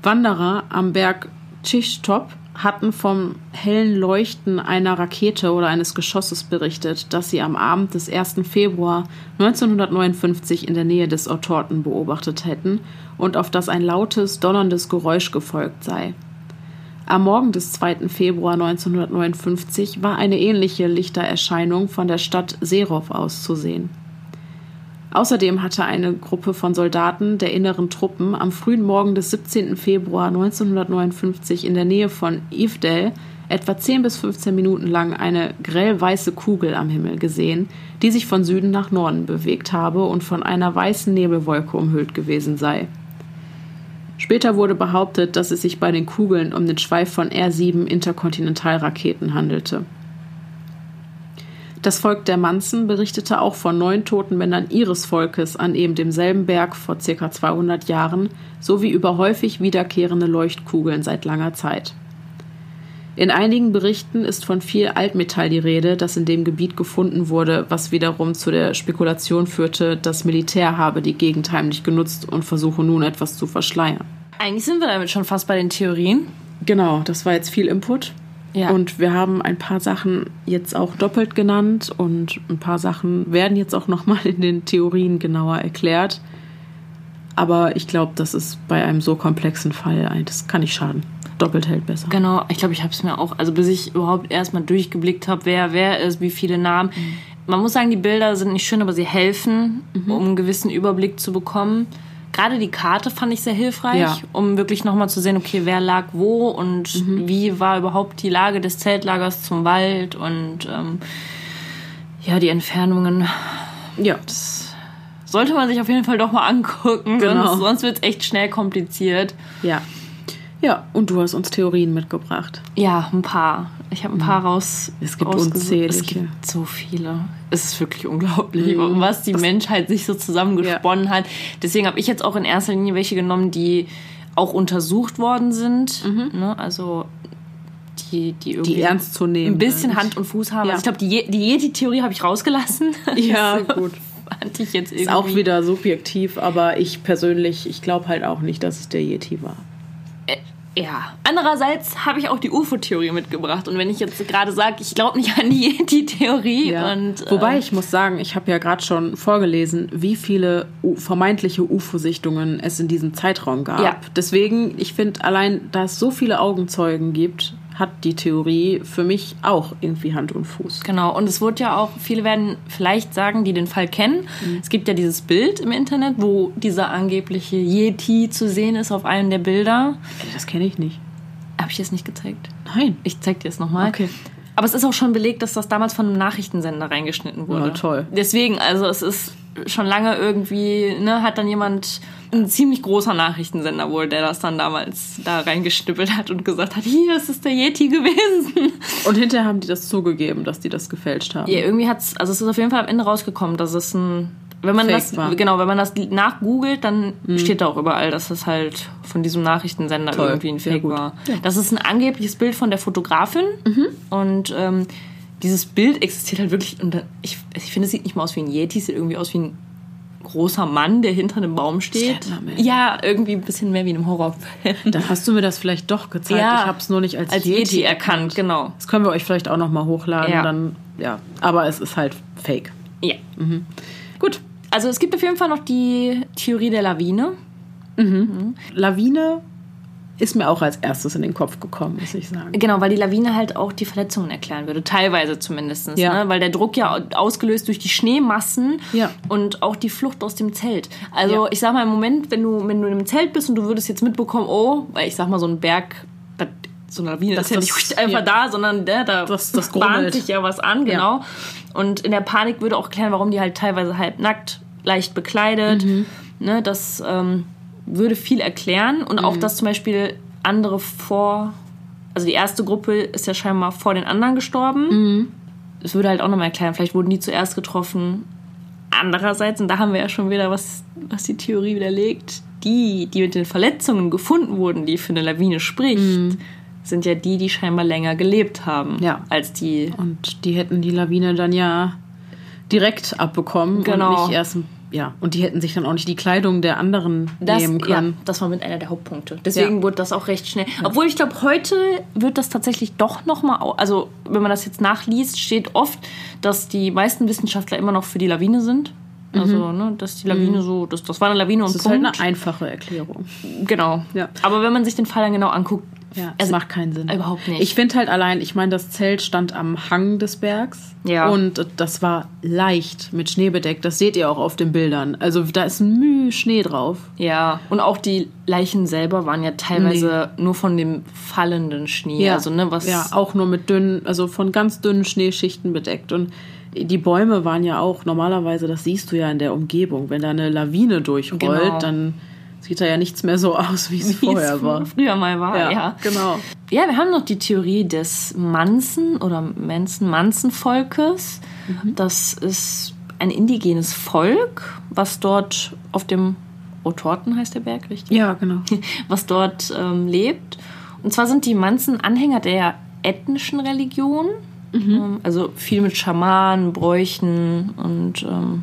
Wanderer am Berg Tschichtop hatten vom hellen Leuchten einer Rakete oder eines Geschosses berichtet, das sie am Abend des 1. Februar 1959 in der Nähe des Ortorten beobachtet hätten und auf das ein lautes, donnerndes Geräusch gefolgt sei. Am Morgen des 2. Februar 1959 war eine ähnliche Lichtererscheinung von der Stadt Serov aus zu sehen. Außerdem hatte eine Gruppe von Soldaten der inneren Truppen am frühen Morgen des 17. Februar 1959 in der Nähe von Evedale etwa 10 bis 15 Minuten lang eine grellweiße Kugel am Himmel gesehen, die sich von Süden nach Norden bewegt habe und von einer weißen Nebelwolke umhüllt gewesen sei. Später wurde behauptet, dass es sich bei den Kugeln um den Schweif von R-7 Interkontinentalraketen handelte. Das Volk der Manzen berichtete auch von neun toten Männern ihres Volkes an eben demselben Berg vor ca. 200 Jahren sowie über häufig wiederkehrende Leuchtkugeln seit langer Zeit. In einigen Berichten ist von viel Altmetall die Rede, das in dem Gebiet gefunden wurde, was wiederum zu der Spekulation führte, das Militär habe die Gegend heimlich genutzt und versuche nun etwas zu verschleiern. Eigentlich sind wir damit schon fast bei den Theorien. Genau, das war jetzt viel Input. Ja. Und wir haben ein paar Sachen jetzt auch doppelt genannt und ein paar Sachen werden jetzt auch nochmal in den Theorien genauer erklärt. Aber ich glaube, das ist bei einem so komplexen Fall, das kann nicht schaden. Doppelt hält besser. Genau, ich glaube, ich habe es mir auch, also bis ich überhaupt erstmal durchgeblickt habe, wer wer ist, wie viele Namen. Mhm. Man muss sagen, die Bilder sind nicht schön, aber sie helfen, um einen gewissen Überblick zu bekommen. Gerade die Karte fand ich sehr hilfreich, Ja. um wirklich nochmal zu sehen, okay, wer lag wo und Mhm. wie war überhaupt die Lage des Zeltlagers zum Wald und ähm, ja, die Entfernungen. Ja, Sollte man sich auf jeden Fall doch mal angucken, Genau. sonst, sonst wird es echt schnell kompliziert. ja. Ja, und du hast uns Theorien mitgebracht. Ja, ein paar. Ich habe ein paar raus. Mhm. Es gibt unzählige. Es gibt so viele. Es ist wirklich unglaublich, was die Menschheit sich so zusammengesponnen hat. Deswegen habe ich jetzt auch in erster Linie welche genommen, die auch untersucht worden sind. Ne? Also die, die irgendwie Die ernst zu nehmen. ein bisschen. Hand und Fuß haben. Ja. Also ich glaube, die, die Yeti-Theorie habe ich rausgelassen. Ja, Das gut. Fand ich jetzt irgendwie. Ist auch wieder subjektiv, aber ich persönlich, ich glaube halt auch nicht, dass es der Yeti war. Ja. Andererseits habe ich auch die UFO-Theorie mitgebracht. Und wenn ich jetzt gerade sage, ich glaube nicht an die Yeti-Theorie und äh, Wobei ich muss sagen, ich habe ja gerade schon vorgelesen, wie viele U vermeintliche UFO-Sichtungen es in diesem Zeitraum gab. Ja. Deswegen, ich finde, allein da es so viele Augenzeugen gibt, hat die Theorie für mich auch irgendwie Hand und Fuß. Genau, und es wurde ja auch, viele werden vielleicht sagen, die den Fall kennen. Es gibt ja dieses Bild im Internet, wo dieser angebliche Yeti zu sehen ist auf einem der Bilder. Das kenne ich nicht. Habe ich es nicht gezeigt? Nein. Ich zeig dir es nochmal. Okay. Aber es ist auch schon belegt, dass das damals von einem Nachrichtensender reingeschnitten wurde. Ja, toll. Deswegen, also es ist schon lange irgendwie, ne, hat dann jemand, ein ziemlich großer Nachrichtensender wohl, der das dann damals da reingeschnippelt hat und gesagt hat, hier, es ist der Yeti gewesen. Und hinterher haben die das zugegeben, dass die das gefälscht haben. Ja, irgendwie hat's, also es ist auf jeden Fall am Ende rausgekommen, dass es ein, wenn man Fake das, war. genau, wenn man das nachgoogelt, dann steht da auch überall, dass es halt von diesem Nachrichtensender Toll, irgendwie ein Fake war. Das ist ein angebliches Bild von der Fotografin und ähm, dieses Bild existiert halt wirklich und ich, ich finde, es sieht nicht mal aus wie ein Yeti, es sieht irgendwie aus wie ein großer Mann, der hinter einem Baum steht. Ja, irgendwie ein bisschen mehr wie in einem Horrorfilm. Dann hast du mir das vielleicht doch gezeigt. Ja. ich habe es nur nicht als, Als Yeti erkannt, genau. Das können wir euch vielleicht auch noch mal hochladen. Ja. Dann, ja. Aber es ist halt fake. Ja. Gut. Also es gibt auf jeden Fall noch die Theorie der Lawine. Lawine ist mir auch als erstes in den Kopf gekommen, muss ich sagen. Genau, weil die Lawine halt auch die Verletzungen erklären würde. Teilweise zumindest. Ja. Ne? Weil der Druck ja ausgelöst durch die Schneemassen Ja. und auch die Flucht aus dem Zelt. Also Ja. ich sag mal im Moment, wenn du, wenn du in einem Zelt bist und du würdest jetzt mitbekommen, oh, weil ich sag mal so ein Berg, das, so eine Lawine Das- ist ja das- nicht einfach ja. da, sondern der, da Das- das bahnt sich ja was an, genau. Und in der Panik würde auch erklären, warum die halt teilweise halb nackt, leicht bekleidet. Mhm. Ne, das ähm, würde viel erklären. Und Mhm. auch, dass zum Beispiel andere vor, also die erste Gruppe ist ja scheinbar vor den anderen gestorben. Mhm. Das würde halt auch nochmal erklären, vielleicht wurden die zuerst getroffen. Andererseits, und da haben wir ja schon wieder was, was die Theorie widerlegt, die, die mit den Verletzungen gefunden wurden, die für eine Lawine spricht, sind ja die, die scheinbar länger gelebt haben, Mhm. Ja. als die Und die hätten die Lawine dann ja direkt abbekommen Genau. und nicht erst ja und die hätten sich dann auch nicht die Kleidung der anderen Das, nehmen ja, können. das war mit einer der Hauptpunkte. Deswegen Ja. wurde das auch recht schnell. Obwohl ich glaube, heute wird das tatsächlich doch nochmal, also wenn man das jetzt nachliest, steht oft, dass die meisten Wissenschaftler immer noch für die Lawine sind. Also, ne, dass die Lawine so, das, das war eine Lawine und Mhm. Das ist halt Punkt. eine einfache Erklärung. genau. Ja. Aber wenn man sich den Fall dann genau anguckt, Ja, es macht keinen Sinn. Überhaupt nicht. Ich finde halt allein, ich meine, das Zelt stand am Hang des Bergs. Ja. Und das war leicht mit Schnee bedeckt. Das seht ihr auch auf den Bildern. Also da ist ein Mühe Schnee drauf. Ja, und auch die Leichen selber waren ja teilweise nur von dem fallenden Schnee. Also, ne, was. ja, auch nur mit dünnen, also von ganz dünnen Schneeschichten bedeckt. Und die Bäume waren ja auch normalerweise, das siehst du ja in der Umgebung, wenn da eine Lawine durchrollt, Genau. dann sieht da ja nichts mehr so aus, wie es vorher es war. früher mal war, ja. ja. genau. wir haben noch die Theorie des Manzen oder Manson-Manzen-Volkes. Das ist ein indigenes Volk, was dort auf dem Otorten heißt der Berg, richtig? Ja, genau. was dort ähm, lebt. Und zwar sind die Manzen Anhänger der ethnischen Religion. Ähm, also viel mit Schamanen, Bräuchen und ähm,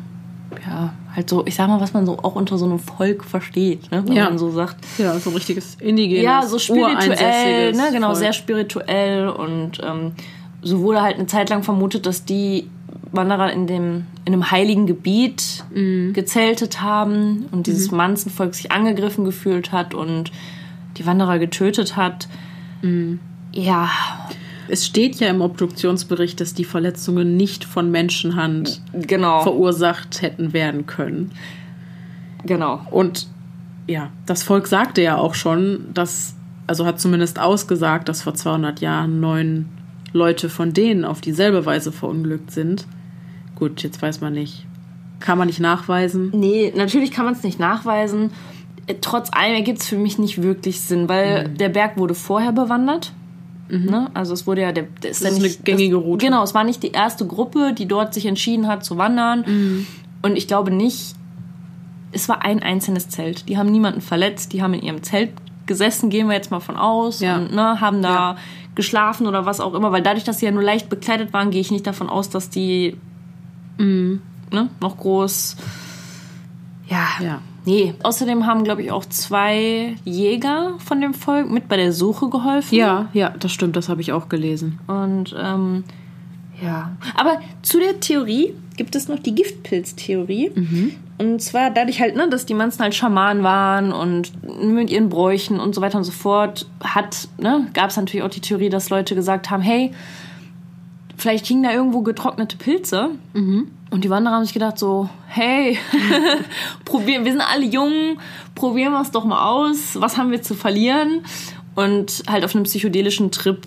ja, halt so, ich sag mal, was man so auch unter so einem Volk versteht, ne? wenn Ja. man so sagt. Ja, so richtiges indigenes, Ja, so spirituell, ne? genau, Volk. sehr spirituell und ähm, so wurde halt eine Zeit lang vermutet, dass die Wanderer in dem in einem heiligen Gebiet Mhm. gezeltet haben und dieses Manzenvolk sich angegriffen gefühlt hat und die Wanderer getötet hat. Mhm. Ja, Es steht ja im Obduktionsbericht, dass die Verletzungen nicht von Menschenhand genau, verursacht hätten werden können. genau. Und ja, das Volk sagte ja auch schon, dass, also hat zumindest ausgesagt, dass vor 200 Jahren neun Leute von denen auf dieselbe Weise verunglückt sind. Gut, jetzt weiß man nicht. Kann man nicht nachweisen. Nee, natürlich kann man es nicht nachweisen. Äh, Trotz allem ergibt es für mich nicht wirklich Sinn, weil Mhm. der Berg wurde vorher bewandert. Ne? Also es wurde ja der, der ist Das ja ist nicht, eine gängige Route. Genau, es war nicht die erste Gruppe, die dort sich entschieden hat zu wandern. Mhm. Und ich glaube nicht, es war ein einzelnes Zelt. Die haben niemanden verletzt, die haben in ihrem Zelt gesessen, gehen wir jetzt mal von aus, Ja. und ne, haben da Ja. geschlafen oder was auch immer, weil dadurch, dass sie ja nur leicht bekleidet waren, gehe ich nicht davon aus, dass die Mhm. ne, noch groß. Ja. Ja. Nee. Außerdem haben, glaube ich, auch zwei Jäger von dem Volk mit bei der Suche geholfen. Ja, ja, das stimmt, das habe ich auch gelesen. Und ähm, ja. Aber zu der Theorie gibt es noch die Giftpilztheorie. Und zwar dadurch halt, ne, dass die Manzen halt Schamanen waren und mit ihren Bräuchen und so weiter und so fort, hat, ne, gab es natürlich auch die Theorie, dass Leute gesagt haben, hey, vielleicht hingen da irgendwo getrocknete Pilze. Und die Wanderer haben sich gedacht so, hey, probieren, wir sind alle jung, probieren wir es doch mal aus. Was haben wir zu verlieren? Und halt auf einem psychedelischen Trip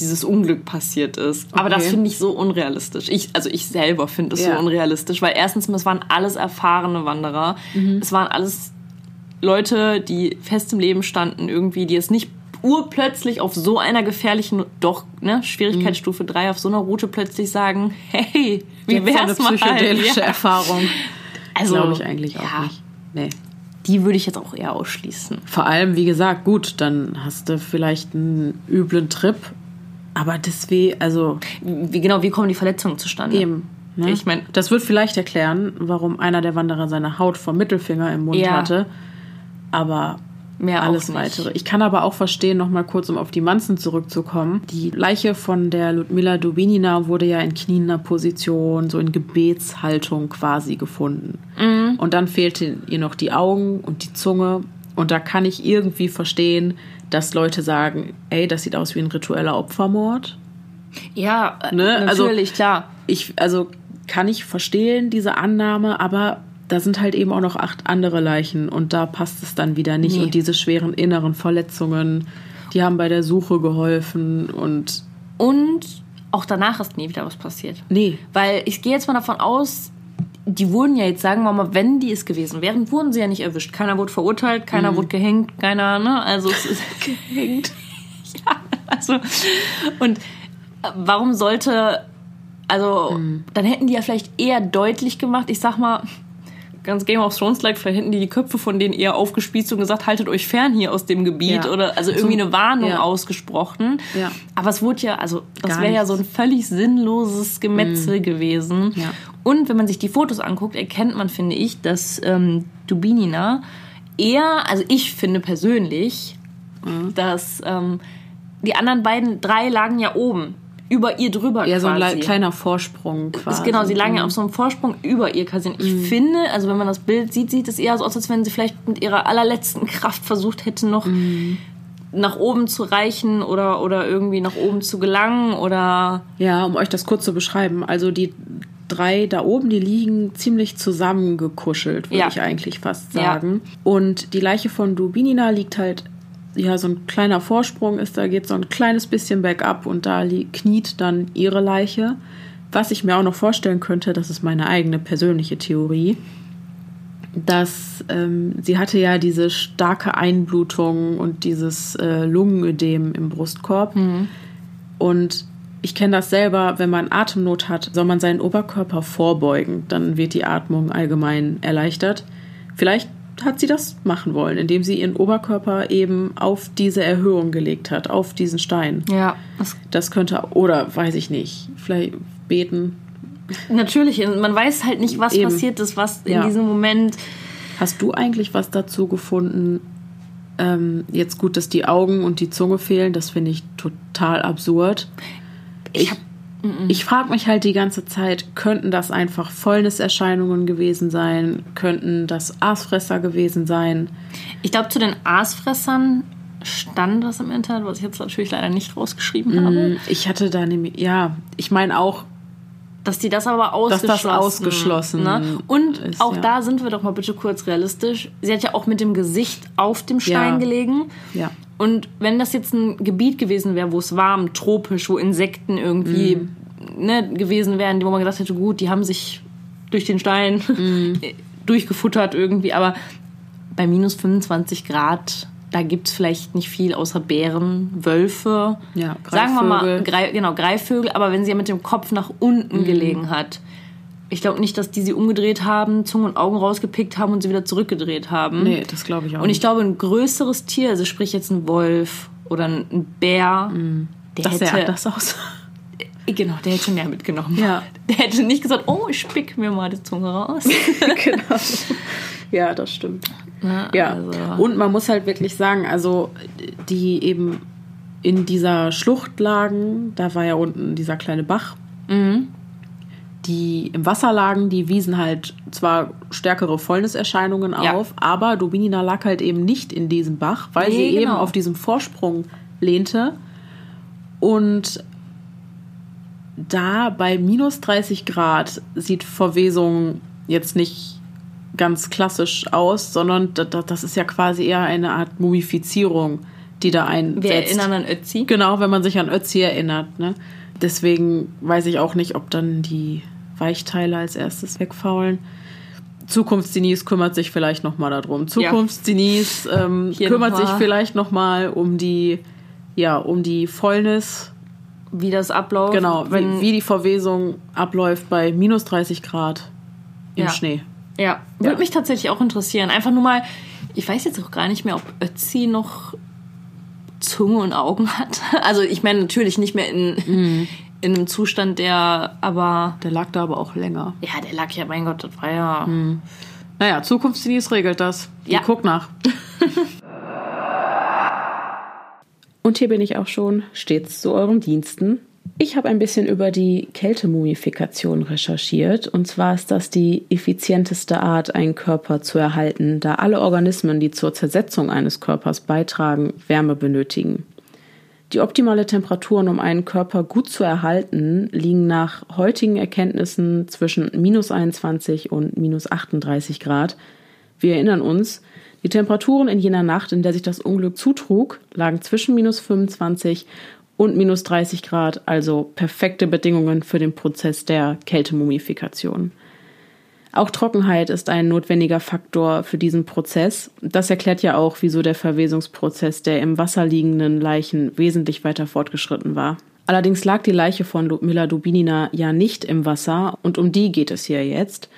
dieses Unglück passiert ist. Aber das Okay. finde ich so unrealistisch. Ich, also ich selber finde es Ja. so unrealistisch, weil erstens, es waren alles erfahrene Wanderer. Mhm. Es waren alles Leute, die fest im Leben standen, irgendwie, die es nicht urplötzlich auf so einer gefährlichen, doch, ne, Schwierigkeitsstufe 3 auf so einer Route plötzlich sagen, hey, wie Jetzt so eine mal? psychedelische Ja. Erfahrung. Also, Glaube ich eigentlich auch ja, nicht. Nee. Die würde ich jetzt auch eher ausschließen. Vor allem, wie gesagt, gut, dann hast du vielleicht einen üblen Trip, aber das weh, also Wie, genau, wie kommen die Verletzungen zustande? eben. Ne? Ich mein- das wird vielleicht erklären, warum einer der Wanderer seine Haut vom Mittelfinger im Mund Ja. hatte. Aber Mehr alles weitere. Ich kann aber auch verstehen, noch mal kurz, um auf die Manzen zurückzukommen. Die Leiche von der Ludmila Dubinina wurde ja in kniender Position, so in Gebetshaltung quasi gefunden. Mhm. Und dann fehlten ihr noch die Augen und die Zunge. Und da kann ich irgendwie verstehen, dass Leute sagen, ey, das sieht aus wie ein ritueller Opfermord. Ja, Ne, also- natürlich, klar. Ich, also kann ich verstehen, diese Annahme, aber da sind halt eben auch noch acht andere Leichen und da passt es dann wieder nicht. Nee. Und diese schweren inneren Verletzungen, die haben bei der Suche geholfen und Und auch danach ist nie wieder was passiert. nee, Weil ich gehe jetzt mal davon aus, die wurden ja jetzt, sagen wir mal, wenn die es gewesen wären, wurden sie ja nicht erwischt. Keiner wurde verurteilt, Mhm. keiner wurde gehängt, keiner, ne? Also es ist gehängt. ja, also und warum sollte, also Mhm. dann hätten die ja vielleicht eher deutlich gemacht, ich sag mal, ganz Game of Thrones like, vielleicht hätten die die Köpfe von denen eher aufgespießt und gesagt, haltet euch fern hier aus dem Gebiet Ja. oder also irgendwie Zum- eine Warnung ja. ausgesprochen. Ja. Aber es wurde ja, also das wäre ja so ein völlig sinnloses Gemetzel gewesen. Ja. Und wenn man sich die Fotos anguckt, erkennt man, finde ich, dass ähm, Dubinina eher, also ich finde persönlich, Mhm. dass ähm, die anderen beiden drei lagen ja oben, über ihr drüber eher so ein quasi. le- kleiner Vorsprung Ist quasi. genau, sie lagen ja auf so einem Vorsprung über ihr quasi. Ich Mhm. finde, also wenn man das Bild sieht, sieht es eher so aus, als wenn sie vielleicht mit ihrer allerletzten Kraft versucht hätten, noch Mhm. nach oben zu reichen oder, oder irgendwie nach oben zu gelangen oder. Ja, um euch das kurz zu beschreiben. Also die drei da oben, die liegen ziemlich zusammengekuschelt, würde Ja. ich eigentlich fast sagen. Und die Leiche von Dubinina liegt halt, ja, so ein kleiner Vorsprung ist, da geht so ein kleines bisschen bergab und da kniet dann ihre Leiche. Was ich mir auch noch vorstellen könnte, das ist meine eigene persönliche Theorie, dass ähm, sie hatte ja diese starke Einblutung und dieses äh, Lungenödem im Brustkorb. Und ich kenne das selber, wenn man Atemnot hat, soll man seinen Oberkörper vorbeugen. Dann wird die Atmung allgemein erleichtert. Vielleicht hat sie das machen wollen, indem sie ihren Oberkörper eben auf diese Erhöhung gelegt hat, auf diesen Stein. Ja. Das, Das könnte, oder weiß ich nicht, vielleicht beten. natürlich, man weiß halt nicht, was Eben. passiert ist, was in Ja. diesem Moment. Hast du eigentlich was dazu gefunden? Ähm, jetzt gut, dass die Augen und die Zunge fehlen, das finde ich total absurd. Ich, ich frage mich halt die ganze Zeit, könnten das einfach Fäulniserscheinungen gewesen sein? Könnten das Aasfresser gewesen sein? Ich glaube, zu den Aasfressern stand das im Internet, was ich jetzt natürlich leider nicht rausgeschrieben Mhm. habe, Ich hatte da nämlich, ja, ich meine auch, dass die das aber Dass ausgeschlossen das ausgeschlossen ne? Und ist, auch ja. da sind wir doch mal bitte kurz realistisch. Sie hat ja auch mit dem Gesicht auf dem Stein Ja. gelegen. ja, Und wenn das jetzt ein Gebiet gewesen wäre, wo es warm, tropisch, wo Insekten irgendwie Mhm. ne, gewesen wären, wo man gedacht hätte, gut, die haben sich durch den Stein Mhm. durchgefuttert irgendwie, aber bei minus 25 Grad, da gibt es vielleicht nicht viel außer Bären, Wölfe, Ja, sagen wir mal, Greifvögel. Grei, genau, Greifvögel, aber wenn sie ja mit dem Kopf nach unten gelegen hat, ich glaube nicht, dass die sie umgedreht haben, Zunge und Augen rausgepickt haben und sie wieder zurückgedreht haben. nee, das glaube ich auch Und ich nicht. glaube, ein größeres Tier, also sprich jetzt ein Wolf oder ein Bär, der Das hätte, anders aus. genau, der hätte schon mehr mitgenommen. Ja. Der hätte nicht gesagt, oh, ich spick mir mal die Zunge raus. genau. Ja, das stimmt. Ne, Ja, also- und man muss halt wirklich sagen, also die eben in dieser Schlucht lagen, da war ja unten dieser kleine Bach, Mhm. Die im Wasser lagen, die wiesen halt zwar stärkere Fäulniserscheinungen Ja. auf, aber Dubinina lag halt eben nicht in diesem Bach, weil Nee, sie eben genau. auf diesem Vorsprung lehnte und da bei minus 30 Grad sieht Verwesung jetzt nicht ganz klassisch aus, sondern da- da- das ist ja quasi eher eine Art Mumifizierung, die da einsetzt. Wir erinnern an Ötzi. Genau, wenn man sich an Ötzi erinnert. Ne? Deswegen weiß ich auch nicht, ob dann die Weichteile als erstes wegfaulen. Zukunftsdenise kümmert sich vielleicht noch mal darum. Zukunftsdenise ähm, kümmert noch sich vielleicht noch mal um die, ja, um die Fäulnis. Wie das abläuft. Genau, wie, wie die Verwesung abläuft bei minus 30 Grad im Ja. Schnee. Ja, würde Ja. mich tatsächlich auch interessieren. Einfach nur mal, ich weiß jetzt auch gar nicht mehr, ob Ötzi noch Zunge und Augen hat. Also ich meine natürlich nicht mehr in, Mhm. In einem Zustand, der, aber Der lag da aber auch länger. ja, der lag ja, mein Gott, das war ja. Naja, Zukunftsdenise regelt das. Die Ja. guckt nach. Und hier bin ich auch schon stets zu euren Diensten. Ich habe ein bisschen über die Kältemumifikation recherchiert. Und zwar ist das die effizienteste Art, einen Körper zu erhalten, da alle Organismen, die zur Zersetzung eines Körpers beitragen, Wärme benötigen. Die optimale Temperaturen, um einen Körper gut zu erhalten, liegen nach heutigen Erkenntnissen zwischen minus 21 und minus 38 Grad. Wir erinnern uns, die Temperaturen in jener Nacht, in der sich das Unglück zutrug, lagen zwischen minus 25 und minus 30 Grad, also perfekte Bedingungen für den Prozess der Kältemumifikation. Auch Trockenheit ist ein notwendiger Faktor für diesen Prozess. Das erklärt ja auch, wieso der Verwesungsprozess der im Wasser liegenden Leichen wesentlich weiter fortgeschritten war. Allerdings lag die Leiche von Ludmilla Dubinina ja nicht im Wasser und um die geht es hier jetzt.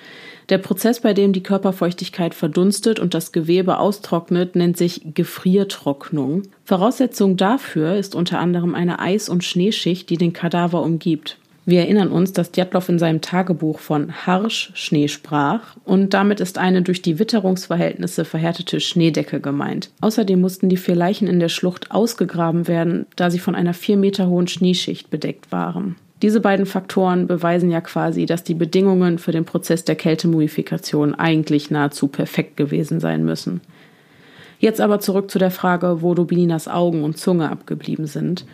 Der Prozess, bei dem die Körperfeuchtigkeit verdunstet und das Gewebe austrocknet, nennt sich Gefriertrocknung. Voraussetzung dafür ist unter anderem eine Eis- und Schneeschicht, die den Kadaver umgibt. Wir erinnern uns, dass Djatlov in seinem Tagebuch von Harsch-Schnee sprach und damit ist eine durch die Witterungsverhältnisse verhärtete Schneedecke gemeint. Außerdem mussten die vier Leichen in der Schlucht ausgegraben werden, da sie von einer vier Meter hohen Schneeschicht bedeckt waren. Diese beiden Faktoren beweisen ja quasi, dass die Bedingungen für den Prozess der Kältemumifikation eigentlich nahezu perfekt gewesen sein müssen. Jetzt aber zurück zu der Frage, wo Dubininas Augen und Zunge abgeblieben sind.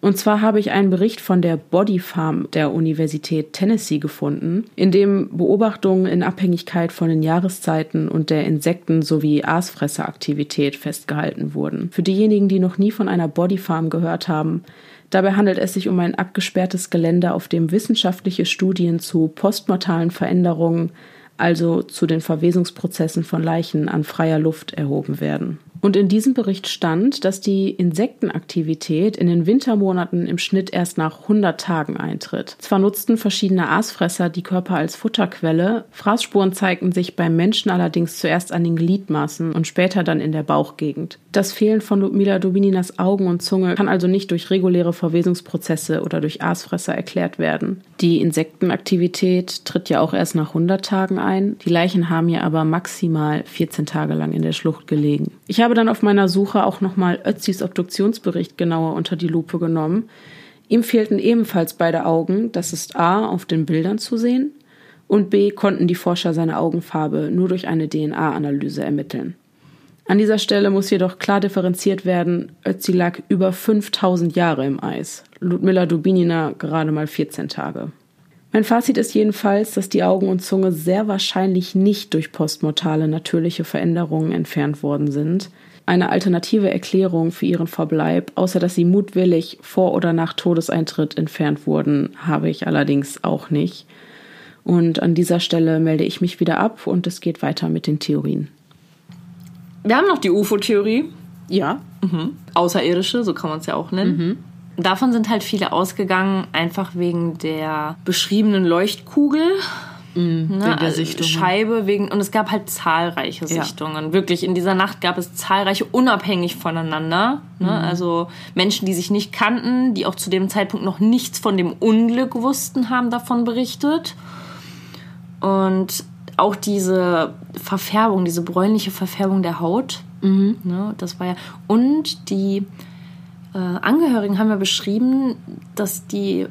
Und zwar habe ich einen Bericht von der Body Farm der Universität Tennessee gefunden, in dem Beobachtungen in Abhängigkeit von den Jahreszeiten und der Insekten sowie Aasfresseraktivität festgehalten wurden. Für diejenigen, die noch nie von einer Body Farm gehört haben, Dabei handelt es sich um ein abgesperrtes Gelände, auf dem wissenschaftliche Studien zu postmortalen Veränderungen, also zu den Verwesungsprozessen von Leichen an freier Luft erhoben werden. Und in diesem Bericht stand, dass die Insektenaktivität in den Wintermonaten im Schnitt erst nach 100 Tagen eintritt. Zwar nutzten verschiedene Aasfresser die Körper als Futterquelle, Fraßspuren zeigten sich beim Menschen allerdings zuerst an den Gliedmaßen und später dann in der Bauchgegend. Das Fehlen von Ludmila Dubininas Augen und Zunge kann also nicht durch reguläre Verwesungsprozesse oder durch Aasfresser erklärt werden. Die Insektenaktivität tritt ja auch erst nach 100 Tagen ein. Die Leichen haben ja aber maximal 14 Tage lang in der Schlucht gelegen. Ich habe dann auf meiner Suche auch nochmal Ötzis Obduktionsbericht genauer unter die Lupe genommen. Ihm fehlten ebenfalls beide Augen, das ist A auf den Bildern zu sehen, und B konnten die Forscher seine Augenfarbe nur durch eine DNA-Analyse ermitteln. An dieser Stelle muss jedoch klar differenziert werden, Ötzi lag über 5000 Jahre im Eis, Ludmilla Dubinina gerade mal 14 Tage. Mein Fazit ist jedenfalls, dass die Augen und Zunge sehr wahrscheinlich nicht durch postmortale natürliche Veränderungen entfernt worden sind. Eine alternative Erklärung für ihren Verbleib, außer dass sie mutwillig vor oder nach Todeseintritt entfernt wurden, habe ich allerdings auch nicht. Und an dieser Stelle melde ich mich wieder ab und es geht weiter mit den Theorien. Wir haben noch die UFO-Theorie. Ja. Mhm. Außerirdische, so kann man es ja auch nennen. Mhm. Davon sind halt viele ausgegangen, einfach wegen der beschriebenen Leuchtkugel. Mm, ne, wegen der Sichtung. Scheibe, wegen, und es gab halt zahlreiche Sichtungen. Ja. Wirklich, in dieser Nacht gab es zahlreiche, unabhängig voneinander. Ne? Mhm. Also Menschen, die sich nicht kannten, die auch zu dem Zeitpunkt noch nichts von dem Unglück wussten, haben davon berichtet. Und auch diese Verfärbung, diese bräunliche Verfärbung der Haut, mhm. ne, das war ja. Und die äh, Angehörigen haben ja beschrieben, dass die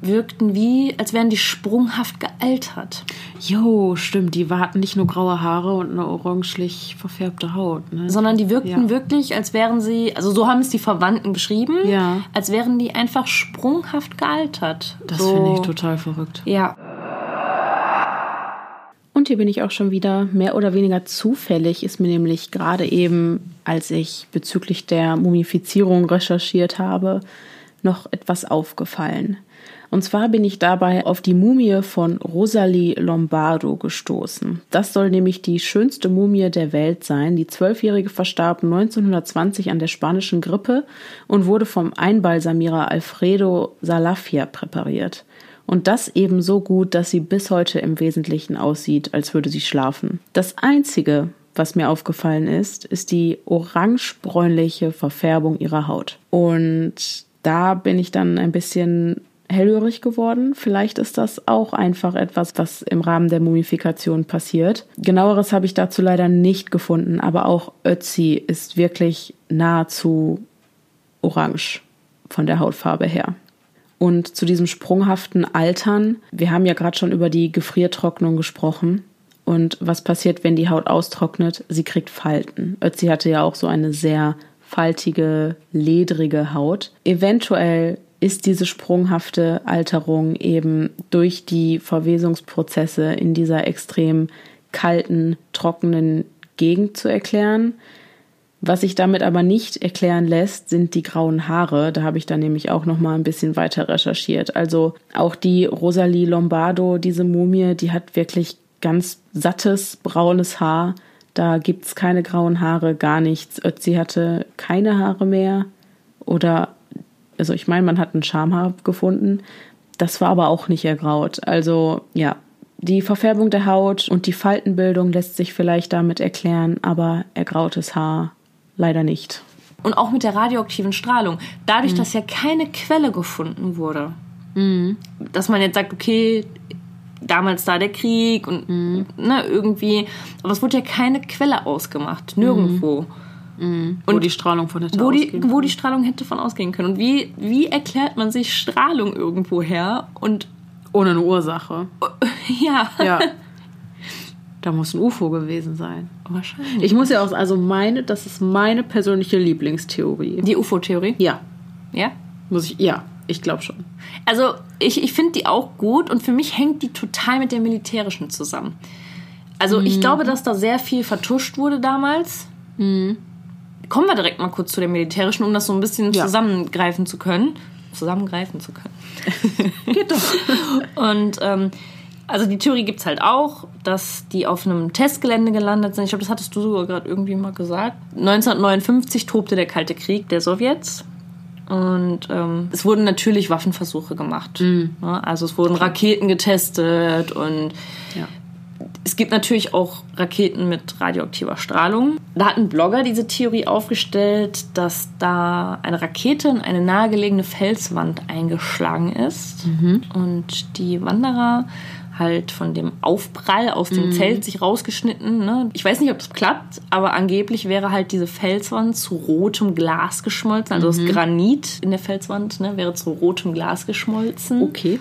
wirkten wie, als wären die sprunghaft gealtert. Jo, stimmt. Die hatten nicht nur graue Haare und eine orangelich verfärbte Haut, ne? Sondern die wirkten ja. wirklich, als wären sie, also so haben es die Verwandten beschrieben, ja. als wären die einfach sprunghaft gealtert. Das so. finde ich total verrückt. Ja. Und hier bin ich auch schon wieder mehr oder weniger zufällig, ist mir nämlich gerade eben, als ich bezüglich der Mumifizierung recherchiert habe, noch etwas aufgefallen. Und zwar bin ich dabei auf die Mumie von Rosalie Lombardo gestoßen. Das soll nämlich die schönste Mumie der Welt sein. Die Zwölfjährige verstarb 1920 an der spanischen Grippe und wurde vom Einbalsamierer Alfredo Salafia präpariert. Und das eben so gut, dass sie bis heute im Wesentlichen aussieht, als würde sie schlafen. Das Einzige, was mir aufgefallen ist, ist die orange-bräunliche Verfärbung ihrer Haut. Und da bin ich dann ein bisschen hellhörig geworden. Vielleicht ist das auch einfach etwas, was im Rahmen der Mumifikation passiert. Genaueres habe ich dazu leider nicht gefunden, aber auch Ötzi ist wirklich nahezu orange von der Hautfarbe her. Und zu diesem sprunghaften Altern, wir haben ja gerade schon über die Gefriertrocknung gesprochen. Und was passiert, wenn die Haut austrocknet? Sie kriegt Falten. Ötzi hatte ja auch so eine sehr faltige, ledrige Haut. Eventuell ist diese sprunghafte Alterung eben durch die Verwesungsprozesse in dieser extrem kalten, trockenen Gegend zu erklären. Was sich damit aber nicht erklären lässt, sind die grauen Haare. Da habe ich dann nämlich auch noch mal ein bisschen weiter recherchiert. Also auch die Rosalie Lombardo, diese Mumie, die hat wirklich ganz sattes braunes Haar. Da gibt es keine grauen Haare, gar nichts. Ötzi hatte keine Haare mehr. Oder, also ich meine, man hat ein Schamhaar gefunden. Das war aber auch nicht ergraut. Also ja, die Verfärbung der Haut und die Faltenbildung lässt sich vielleicht damit erklären, aber ergrautes Haar leider nicht. Und auch mit der radioaktiven Strahlung. Dadurch, mhm. dass ja keine Quelle gefunden wurde, mhm. dass man jetzt sagt, okay, damals da der Krieg und mhm. ne, irgendwie, aber es wurde ja keine Quelle ausgemacht, nirgendwo. Mhm. Und wo die Strahlung von hätte wo die, wo die Strahlung hätte von ausgehen können. Und wie, wie erklärt man sich Strahlung irgendwo her und ohne eine Ursache? Ja. Ja. Da muss ein UFO gewesen sein. Wahrscheinlich. Ich muss ja auch, also meine, das ist meine persönliche Lieblingstheorie. Die UFO-Theorie? Ja, Ja. muss ich, ja, ich glaube schon. Also ich, ich finde die auch gut und für mich hängt die total mit der militärischen zusammen. Also ich glaube, dass da sehr viel vertuscht wurde damals. Kommen wir direkt mal kurz zu der militärischen, um das so ein bisschen Ja. zusammengreifen zu können. Zusammengreifen zu können. Geht doch. Und ähm, also die Theorie gibt es halt auch, dass die auf einem Testgelände gelandet sind. Ich glaube, das hattest du sogar gerade irgendwie mal gesagt. 1959 tobte der Kalte Krieg der Sowjets. Und ähm, es wurden natürlich Waffenversuche gemacht. Ne? Also es wurden Raketen getestet und Ja. es gibt natürlich auch Raketen mit radioaktiver Strahlung. Da hat ein Blogger diese Theorie aufgestellt, dass da eine Rakete in eine nahegelegene Felswand eingeschlagen ist und die Wanderer halt von dem Aufprall aus dem Zelt sich rausgeschnitten. Ne? Ich weiß nicht, ob das klappt, aber angeblich wäre halt diese Felswand zu rotem Glas geschmolzen. Also das Granit in der Felswand ne, wäre zu rotem Glas geschmolzen Okay.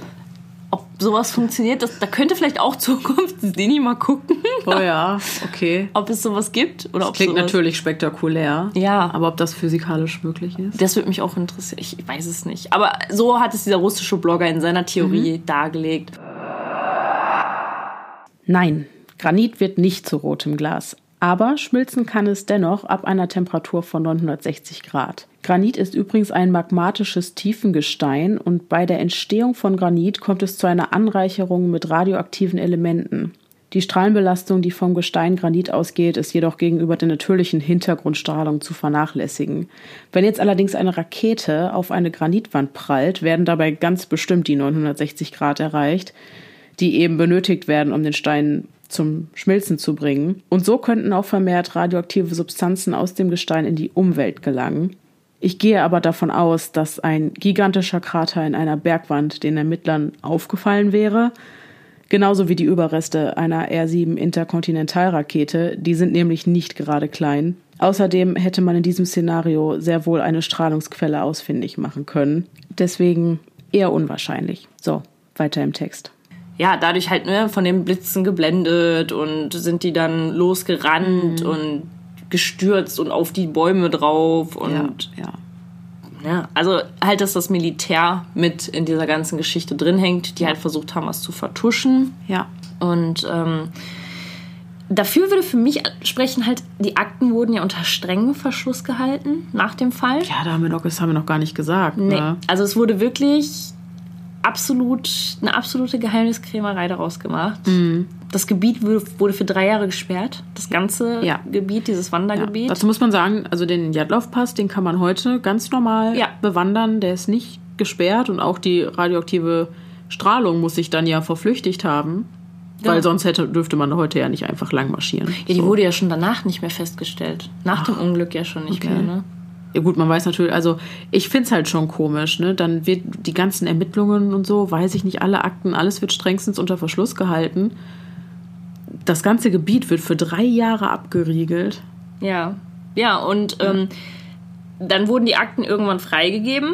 ob sowas funktioniert. Das, da könnte vielleicht auch Zukunftsdini mal gucken, Oh ja, okay. ob es sowas gibt oder ob Klingt sowas, natürlich spektakulär. Ja. Aber ob das physikalisch möglich ist? Das würde mich auch interessieren. Ich weiß es nicht. Aber so hat es dieser russische Blogger in seiner Theorie dargelegt. Nein, Granit wird nicht zu rotem Glas. Aber schmilzen kann es dennoch ab einer Temperatur von 960 Grad. Granit ist übrigens ein magmatisches Tiefengestein und bei der Entstehung von Granit kommt es zu einer Anreicherung mit radioaktiven Elementen. Die Strahlenbelastung, die vom Gestein Granit ausgeht, ist jedoch gegenüber der natürlichen Hintergrundstrahlung zu vernachlässigen. Wenn jetzt allerdings eine Rakete auf eine Granitwand prallt, werden dabei ganz bestimmt die 960 Grad erreicht die eben benötigt werden, um den Stein zum Schmilzen zu bringen. Und so könnten auch vermehrt radioaktive Substanzen aus dem Gestein in die Umwelt gelangen. Ich gehe aber davon aus, dass ein gigantischer Krater in einer Bergwand den Ermittlern aufgefallen wäre, genauso wie die Überreste einer R-7 Interkontinentalrakete, die sind nämlich nicht gerade klein. Außerdem hätte man in diesem Szenario sehr wohl eine Strahlungsquelle ausfindig machen können. Deswegen eher unwahrscheinlich. So, weiter im Text. Ja, dadurch halt ne, von den Blitzen geblendet und sind die dann losgerannt und gestürzt und auf die Bäume drauf und ja. Ja, also halt, dass das Militär mit in dieser ganzen Geschichte drin hängt, die halt versucht haben, was zu vertuschen. Ja. Und ähm, dafür würde für mich sprechen halt, die Akten wurden ja unter strengem Verschluss gehalten nach dem Fall. Ja, da haben wir noch, das haben wir noch gar nicht gesagt. Nee, Ne? also es wurde wirklich absolut, eine absolute Geheimniskrämerei daraus gemacht. Das Gebiet wurde, für drei Jahre gesperrt. Das ganze Ja. Gebiet, dieses Ja. Wandergebiet. Dazu muss man sagen, also den Jadlov-Pass, den kann man heute ganz normal Ja. bewandern. Der ist nicht gesperrt und auch die radioaktive Strahlung muss sich dann ja verflüchtigt haben. Ja. Weil sonst hätte, dürfte man heute ja nicht einfach lang marschieren. ja, die wurde ja schon danach nicht mehr festgestellt. Nach dem Unglück ja schon nicht okay. mehr, ne? Ja gut, man weiß natürlich, also ich find's halt schon komisch, ne? Dann wird die ganzen Ermittlungen und so, weiß ich nicht, alle Akten, alles wird strengstens unter Verschluss gehalten. Das ganze Gebiet wird für drei Jahre abgeriegelt. Ja. Ja, und ähm, dann wurden die Akten irgendwann freigegeben.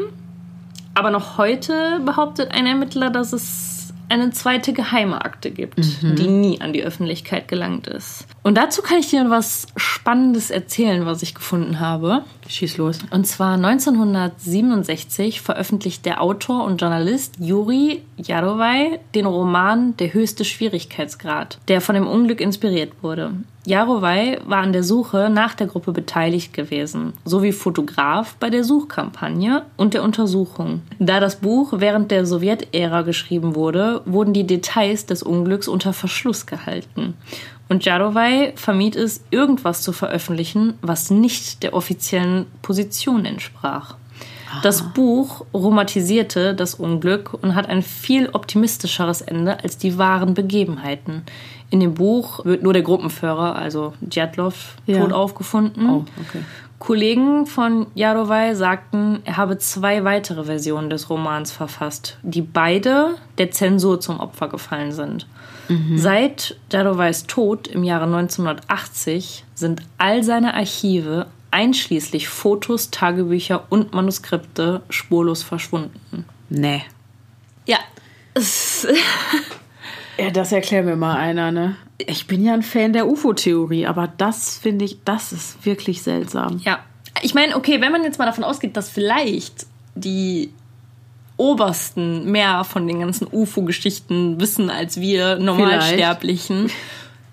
Aber noch heute behauptet ein Ermittler, dass es eine zweite geheime Akte gibt, die nie an die Öffentlichkeit gelangt ist. Und dazu kann ich dir was Spannendes erzählen, was ich gefunden habe. Schieß los. Und zwar 1967 veröffentlicht der Autor und Journalist Juri Jarowaj den Roman Der höchste Schwierigkeitsgrad, der von dem Unglück inspiriert wurde. Jarowaj war an der Suche nach der Gruppe beteiligt gewesen, sowie Fotograf bei der Suchkampagne und der Untersuchung. Da das Buch während der Sowjetära geschrieben wurde, wurden die Details des Unglücks unter Verschluss gehalten. Und Jarowaj vermied es, irgendwas zu veröffentlichen, was nicht der offiziellen Position entsprach. Das Buch romantisierte das Unglück und hat ein viel optimistischeres Ende als die wahren Begebenheiten. In dem Buch wird nur der Gruppenführer, also Djatlov, Ja. tot aufgefunden. Oh, okay. Kollegen von Jarowaj sagten, er habe zwei weitere Versionen des Romans verfasst, die beide der Zensur zum Opfer gefallen sind. Seit Jarowajs Tod im Jahre 1980 sind all seine Archive, einschließlich Fotos, Tagebücher und Manuskripte, spurlos verschwunden. Nee. Ja, Ja, das erklärt mir mal einer, ne? Ich bin ja ein Fan der UFO-Theorie, aber das finde ich, das ist wirklich seltsam. Ja. Ich meine, okay, wenn man jetzt mal davon ausgeht, dass vielleicht die Obersten mehr von den ganzen UFO-Geschichten wissen als wir Normalsterblichen,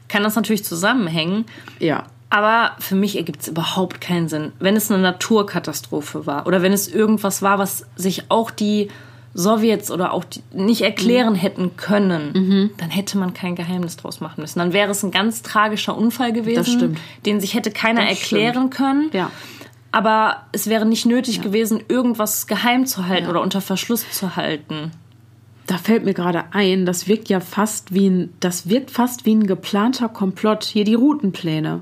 kann das natürlich zusammenhängen. Ja. Aber für mich ergibt es überhaupt keinen Sinn. Wenn es eine Naturkatastrophe war oder wenn es irgendwas war, was sich auch die Sowjets oder auch nicht erklären hätten können, dann hätte man kein Geheimnis draus machen müssen. Dann wäre es ein ganz tragischer Unfall gewesen, stimmt. den sich hätte keiner Das erklären können. Ja. Aber es wäre nicht nötig gewesen, irgendwas geheim zu halten Ja. oder unter Verschluss zu halten. Da fällt mir gerade ein, das wirkt ja fast wie ein, das wirkt fast wie ein geplanter Komplott. Hier die Routenpläne.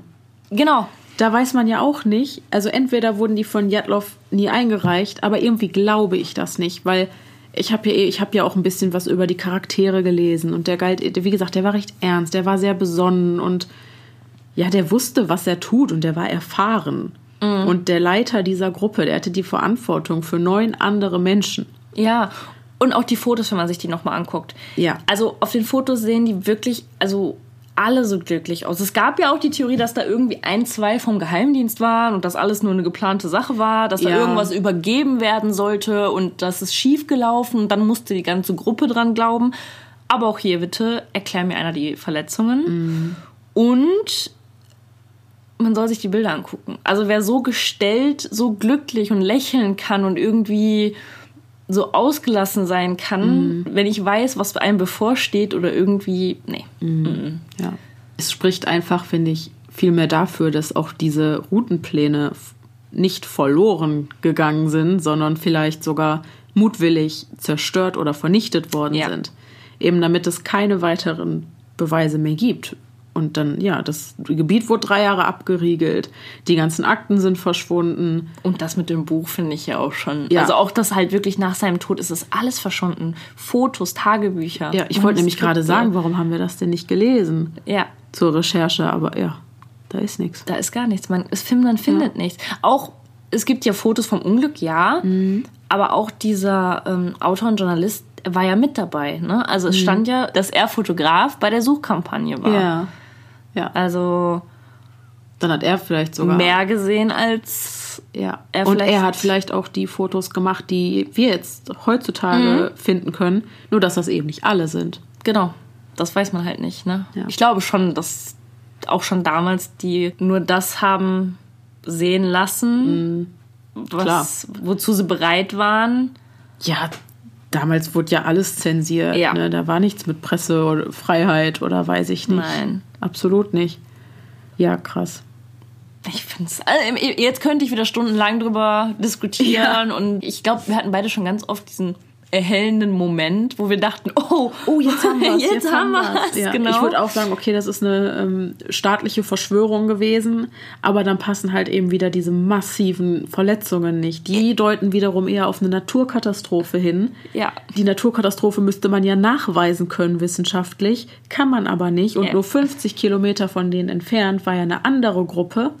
Genau. Da weiß man ja auch nicht. Also entweder wurden die von Jadlov nie eingereicht, aber irgendwie glaube ich das nicht, weil ich habe ja, eh- ich habe ja auch ein bisschen was über die Charaktere gelesen und der galt, wie gesagt, der war recht ernst, der war sehr besonnen und ja, der wusste, was er tut und der war erfahren. Und der Leiter dieser Gruppe, der hatte die Verantwortung für neun andere Menschen. Ja. Und auch die Fotos, wenn man sich die nochmal anguckt. Ja. Also auf den Fotos sehen die wirklich, also alle so glücklich aus. Es gab ja auch die Theorie, dass da irgendwie ein, zwei vom Geheimdienst waren und dass alles nur eine geplante Sache war, dass da Ja. irgendwas übergeben werden sollte und das ist schief gelaufen und dann musste die ganze Gruppe dran glauben. Aber auch hier bitte erklär mir einer die Verletzungen. Und man soll sich die Bilder angucken. Also wer so gestellt, so glücklich und lächeln kann und irgendwie so ausgelassen sein kann, wenn ich weiß, was einem bevorsteht oder irgendwie, nee. Ja. Es spricht einfach, finde ich, viel mehr dafür, dass auch diese Routenpläne nicht verloren gegangen sind, sondern vielleicht sogar mutwillig zerstört oder vernichtet worden Ja. sind. Eben damit es keine weiteren Beweise mehr gibt. Und dann, ja, das Gebiet wurde drei Jahre abgeriegelt, die ganzen Akten sind verschwunden. Und das mit dem Buch finde ich ja auch schon. Ja. Also auch das halt wirklich nach seinem Tod ist es alles verschwunden. Fotos, Tagebücher. Ja, ich wollte nämlich gerade sagen, warum haben wir das denn nicht gelesen Ja, zur Recherche, aber ja, da ist nichts. da ist gar nichts. Man, es findet, man findet nichts. Auch, es gibt ja Fotos vom Unglück, ja. Mhm. Aber auch dieser ähm, Autor und Journalist war ja mit dabei. Ne? Also es stand ja, dass er Fotograf bei der Suchkampagne war. Mhm. Ja. Ja, Also dann hat er vielleicht sogar mehr gesehen als Ja, Er und er hat vielleicht auch die Fotos gemacht, die wir jetzt heutzutage finden können, nur dass das eben nicht alle sind. Genau, das weiß man halt nicht. Ne? Ja. Ich glaube schon, dass auch schon damals die nur das haben sehen lassen, was, wozu sie bereit waren. Ja, damals wurde ja alles zensiert. Ja. Ne? Da war nichts mit Presse oder Freiheit oder weiß ich nicht. Nein. Absolut nicht. Ja, krass. Ich finde es. Also, jetzt könnte ich wieder stundenlang drüber diskutieren und ich glaube, wir hatten beide schon ganz oft diesen erhellenden Moment, wo wir dachten, oh, Oh, jetzt haben wir Jetzt haben wir's, Ja, genau. Ich würde auch sagen, okay, das ist eine ähm, staatliche Verschwörung gewesen, aber dann passen halt eben wieder diese massiven Verletzungen nicht. Die deuten wiederum eher auf eine Naturkatastrophe hin. Ja. Die Naturkatastrophe müsste man ja nachweisen können wissenschaftlich, kann man aber nicht. Und Ja. nur 50 Kilometer von denen entfernt war ja eine andere Gruppe.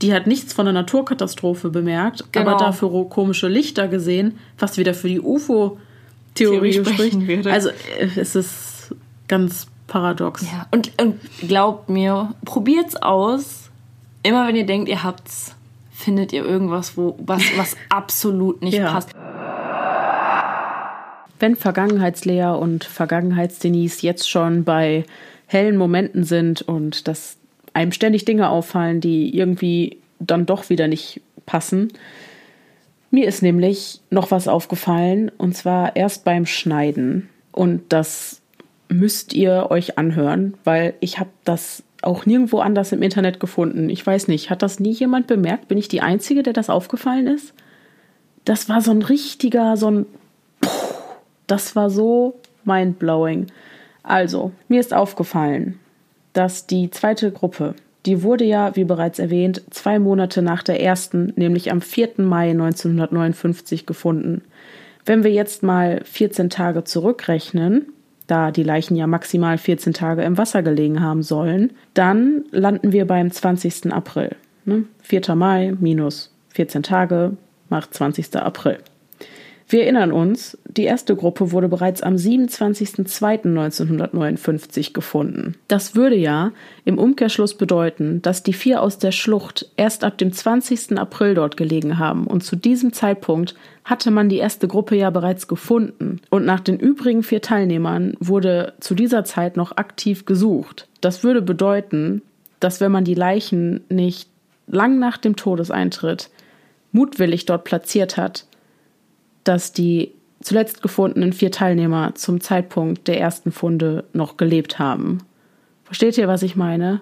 Die hat nichts von der Naturkatastrophe bemerkt, Genau. aber dafür komische Lichter gesehen, was wieder für die UFO-Theorie Theorie spricht. sprechen würde. Also äh, es ist ganz paradox. Ja, und, und glaubt mir, probiert's aus. Immer wenn ihr denkt, ihr habt's, findet ihr irgendwas, wo was, was absolut nicht Ja. passt. Wenn Vergangenheitslea und Vergangenheitsdenise jetzt schon bei hellen Momenten sind und dass einem ständig Dinge auffallen, die irgendwie dann doch wieder nicht passen. Mir ist nämlich noch was aufgefallen und zwar erst beim Schneiden. Und das müsst ihr euch anhören, weil ich habe das auch nirgendwo anders im Internet gefunden. Ich weiß nicht, hat das nie jemand bemerkt? Bin ich die Einzige, der das aufgefallen ist? Das war so ein richtiger, so ein das war so mindblowing. Also, mir ist aufgefallen, dass die zweite Gruppe, die wurde ja, wie bereits erwähnt, zwei Monate nach der ersten, nämlich am 4. Mai 1959 gefunden. Wenn wir jetzt mal 14 Tage zurückrechnen, da die Leichen ja maximal 14 Tage im Wasser gelegen haben sollen, dann landen wir beim 20. April. Ne? 4. Mai minus 14 Tage macht 20. April. Wir erinnern uns, die erste Gruppe wurde bereits am 27.02.1959 gefunden. Das würde ja im Umkehrschluss bedeuten, dass die vier aus der Schlucht erst ab dem 20. April dort gelegen haben und zu diesem Zeitpunkt hatte man die erste Gruppe ja bereits gefunden und nach den übrigen vier Teilnehmern wurde zu dieser Zeit noch aktiv gesucht. Das würde bedeuten, dass wenn man die Leichen nicht lang nach dem Todeseintritt mutwillig dort platziert hat, dass die zuletzt gefundenen vier Teilnehmer zum Zeitpunkt der ersten Funde noch gelebt haben. Versteht ihr, was ich meine?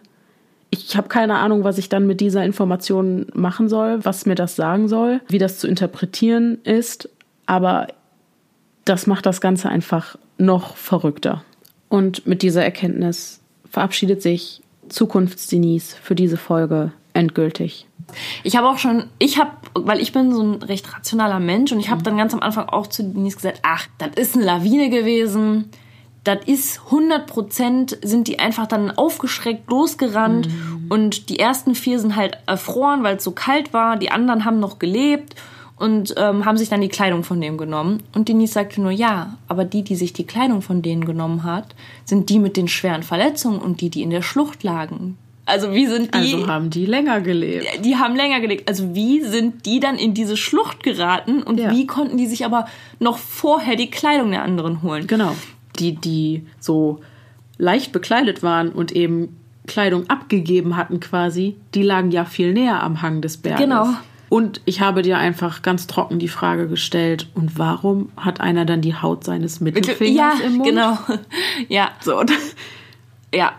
Ich habe keine Ahnung, was ich dann mit dieser Information machen soll, was mir das sagen soll, wie das zu interpretieren ist, aber das macht das Ganze einfach noch verrückter. Und mit dieser Erkenntnis verabschiedet sich Zukunftsdenise für diese Folge endgültig. Ich habe auch schon, ich habe, weil ich bin so ein recht rationaler Mensch und ich habe dann ganz am Anfang auch zu Denise gesagt, ach, das ist eine Lawine gewesen. Das ist 100 Prozent sind die einfach dann aufgeschreckt losgerannt mhm. und die ersten vier sind halt erfroren, weil es so kalt war. Die anderen haben noch gelebt und ähm, haben sich dann die Kleidung von dem genommen. Und Denise sagte nur, ja, aber die, die sich die Kleidung von denen genommen hat, sind die mit den schweren Verletzungen und die, die in der Schlucht lagen. Also wie sind die? Also haben die länger gelebt. Die haben länger gelebt. Also wie sind die dann in diese Schlucht geraten und ja. wie konnten die sich aber noch vorher die Kleidung der anderen holen? Genau. Die, die so leicht bekleidet waren und eben Kleidung abgegeben hatten quasi, die lagen ja viel näher am Hang des Berges. Genau. Und ich habe dir einfach ganz trocken die Frage gestellt, und warum hat einer dann die Haut seines Mittelfingers ja, im Mund? Genau. Ja. So. Ja,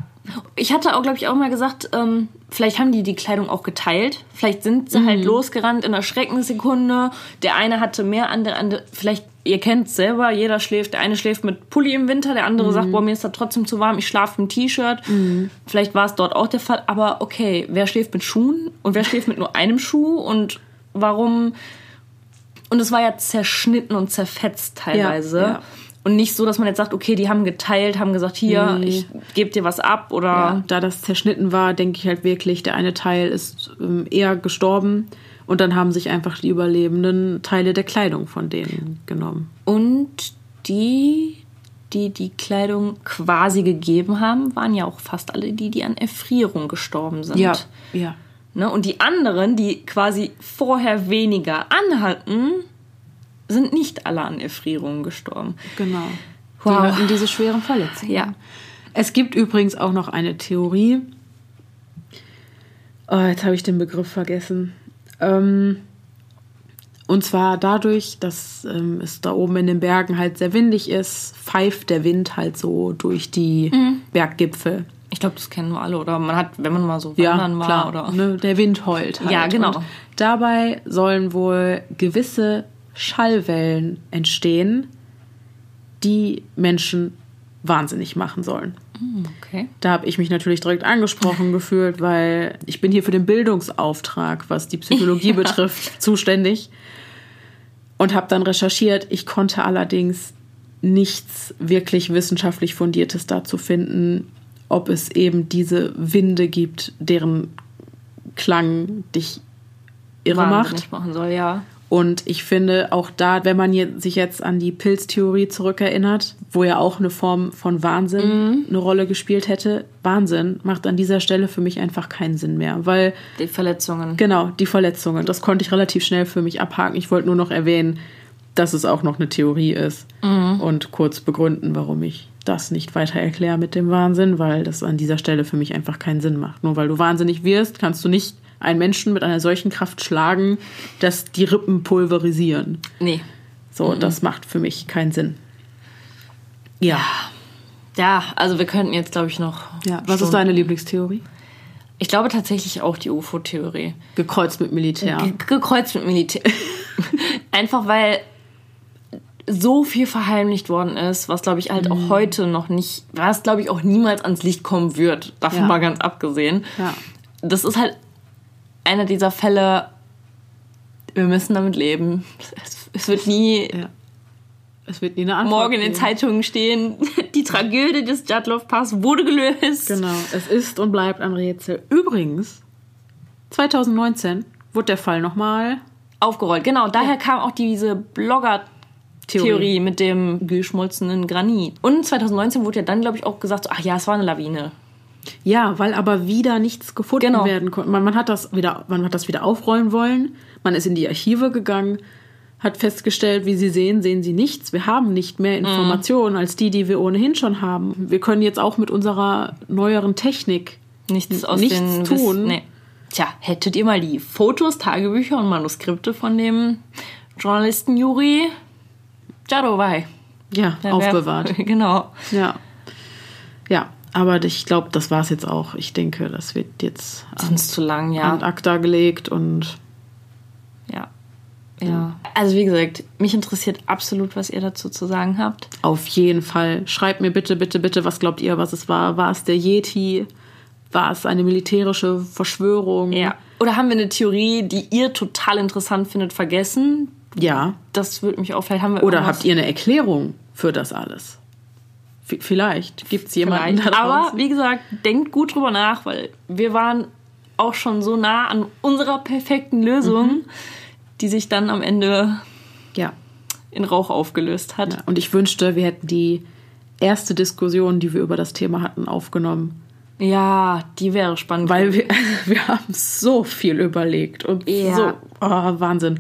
ich hatte auch, glaube ich, auch mal gesagt, ähm, vielleicht haben die die Kleidung auch geteilt. Vielleicht sind sie halt mhm. halt losgerannt in einer Schreckenssekunde. Der eine hatte mehr an der andere. Vielleicht, ihr kennt es selber, jeder schläft. Der eine schläft mit Pulli im Winter, der andere mhm. sagt, boah, mir ist da trotzdem zu warm, ich schlafe im T-Shirt. Mhm. Vielleicht war es dort auch der Fall. Aber okay, wer schläft mit Schuhen und wer schläft mit nur einem Schuh und warum. Und es war ja zerschnitten und zerfetzt teilweise. Ja, ja. Und nicht so, dass man jetzt sagt, okay, die haben geteilt, haben gesagt, hier, nee. ich gebe dir was ab oder. Ja, da das zerschnitten war, denke ich halt wirklich, der eine Teil ist ähm, eher gestorben und dann haben sich einfach die überlebenden Teile der Kleidung von denen genommen. Und die, die die Kleidung quasi gegeben haben, waren ja auch fast alle die, die an Erfrierung gestorben sind. Ja, ja. Ne? Und die anderen, die quasi vorher weniger anhatten, sind nicht alle an Erfrierungen gestorben. Genau. Wow. Die hatten diese schweren Verletzungen. Ja. Es gibt übrigens auch noch eine Theorie. Oh, jetzt habe ich den Begriff vergessen. Ähm, und zwar dadurch, dass ähm, es da oben in den Bergen halt sehr windig ist, pfeift der Wind halt so durch die mhm. Berggipfel. Ich glaube, das kennen wir alle. Oder man hat, wenn man mal so wandern ja, war. Klar, oder ne, der Wind heult halt. Ja, genau. Und dabei sollen wohl gewisse Schallwellen entstehen, die Menschen wahnsinnig machen sollen. Hm, okay. Da habe ich mich natürlich direkt angesprochen gefühlt, weil ich bin hier für den Bildungsauftrag, was die Psychologie ja. betrifft, zuständig und habe dann recherchiert. Ich konnte allerdings nichts wirklich wissenschaftlich fundiertes dazu finden, ob es eben diese Winde gibt, deren Klang dich irre Wahnsinnig macht. machen soll, ja. Und ich finde auch da, wenn man sich jetzt an die Pilztheorie zurückerinnert, wo ja auch eine Form von Wahnsinn mhm. eine Rolle gespielt hätte, Wahnsinn macht an dieser Stelle für mich einfach keinen Sinn mehr, weil die Verletzungen. Genau, die Verletzungen. Das konnte ich relativ schnell für mich abhaken. Ich wollte nur noch erwähnen, dass es auch noch eine Theorie ist mhm. und kurz begründen, warum ich das nicht weiter erkläre mit dem Wahnsinn, weil das an dieser Stelle für mich einfach keinen Sinn macht. Nur weil du wahnsinnig wirst, kannst du nicht einen Menschen mit einer solchen Kraft schlagen, dass die Rippen pulverisieren. Nee. So, mhm. das macht für mich keinen Sinn. Ja. Ja, also wir könnten jetzt, glaube ich, noch. Ja, was ist deine Lieblingstheorie? Ich glaube tatsächlich auch die UFO-Theorie. Gekreuzt mit Militär. Ge gekreuzt mit Militär. Einfach weil so viel verheimlicht worden ist, was glaube ich halt mhm. auch heute noch nicht, was glaube ich auch niemals ans Licht kommen wird, davon ja. mal ganz abgesehen. Ja. Das ist halt einer dieser Fälle, wir müssen damit leben. Es, es wird nie. Ja. Es wird nie eine Antwort Morgen in den Zeitungen stehen, die Tragödie des Jadlov-Pass wurde gelöst. Genau, es ist und bleibt ein Rätsel. Übrigens, 2019 wurde der Fall nochmal aufgerollt. Genau, daher ja. kam auch diese Blogger Theorie. Theorie mit dem geschmolzenen Granit. Und 2019 wurde ja dann, glaube ich, auch gesagt, so, ach ja, es war eine Lawine. Ja, weil aber wieder nichts gefunden Genau. werden konnte. Man, man, hat das wieder, man hat das wieder aufrollen wollen. Man ist in die Archive gegangen, hat festgestellt, wie Sie sehen, sehen Sie nichts. Wir haben nicht mehr Informationen als die, die wir ohnehin schon haben. Wir können jetzt auch mit unserer neueren Technik Nichts aus Nichts den tun. Nee. Tja, hättet ihr mal die Fotos, Tagebücher und Manuskripte von dem Journalisten Juri Jadowai ja, aufbewahrt. genau. Ja. Ja, aber ich glaube, das war es jetzt auch. Ich denke, das wird jetzt an, Sonst zu lang, ja. an ACTA gelegt und Ja. Ja. Also wie gesagt, mich interessiert absolut, was ihr dazu zu sagen habt. Auf jeden Fall. Schreibt mir bitte, bitte, bitte, was glaubt ihr, was es war? War es der Yeti? War es eine militärische Verschwörung? Ja. Oder haben wir eine Theorie, die ihr total interessant findet, vergessen? Ja. Das würde mich auch, vielleicht haben wir Oder habt ihr eine Erklärung für das alles? Vielleicht gibt es jemanden Vielleicht. Aber wie gesagt, denkt gut drüber nach, weil wir waren auch schon so nah an unserer perfekten Lösung, Mhm. die sich dann am Ende ja. in Rauch aufgelöst hat. ja. Und ich wünschte, wir hätten die erste Diskussion, die wir über das Thema hatten, aufgenommen. Ja, die wäre spannend. Weil wir, wir haben so viel überlegt und Ja. so, oh, Wahnsinn.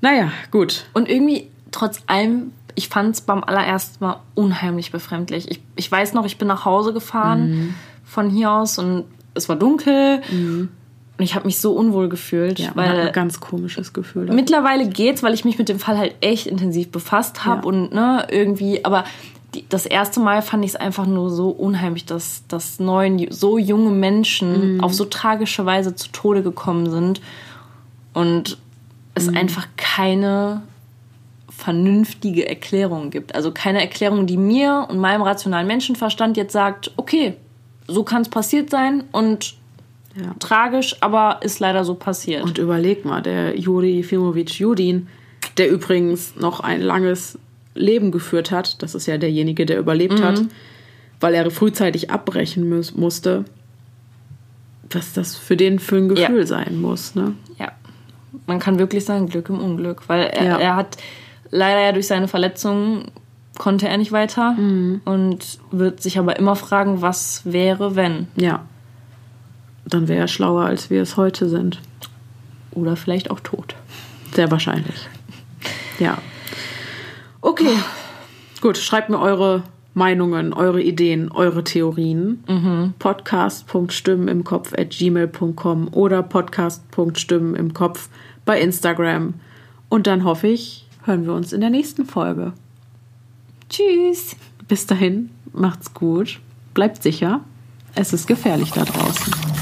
Naja, gut. Und irgendwie, trotz allem, ich fand es beim allerersten Mal unheimlich befremdlich. Ich, ich weiß noch, ich bin nach Hause gefahren Mhm. von hier aus und es war dunkel. Und ich habe mich so unwohl gefühlt, Ja, weil ein ganz komisches Gefühl. dabei. mittlerweile geht's, weil ich mich mit dem Fall halt echt intensiv befasst habe Ja. und ne, irgendwie, aber die, das erste Mal fand ich es einfach nur so unheimlich, dass, dass neun so junge Menschen Mhm. auf so tragische Weise zu Tode gekommen sind und es Mhm. einfach keine vernünftige Erklärung gibt. Also keine Erklärung, die mir und meinem rationalen Menschenverstand jetzt sagt, okay, so kann es passiert sein und Ja. tragisch, aber ist leider so passiert. Und überleg mal, der Juri Fimowitsch Judin, der übrigens noch ein langes Leben geführt hat, das ist ja derjenige, der überlebt hat, weil er frühzeitig abbrechen muss, musste, was das für den für ein Gefühl Ja. sein muss. Ne? Ja, man kann wirklich sagen, Glück im Unglück, weil er, Ja. er hat leider ja durch seine Verletzungen konnte er nicht weiter Mhm. und wird sich aber immer fragen, was wäre, wenn. Ja. Dann wäre er schlauer, als wir es heute sind. Oder vielleicht auch tot. Sehr wahrscheinlich. Ja. Okay. Gut, schreibt mir eure Meinungen, eure Ideen, eure Theorien. Podcast.stimmen im Kopf at gmail.com oder podcast.stimmen im Kopf bei Instagram. Und dann hoffe ich, hören wir uns in der nächsten Folge. Tschüss! Bis dahin, macht's gut, bleibt sicher. Es ist gefährlich da draußen.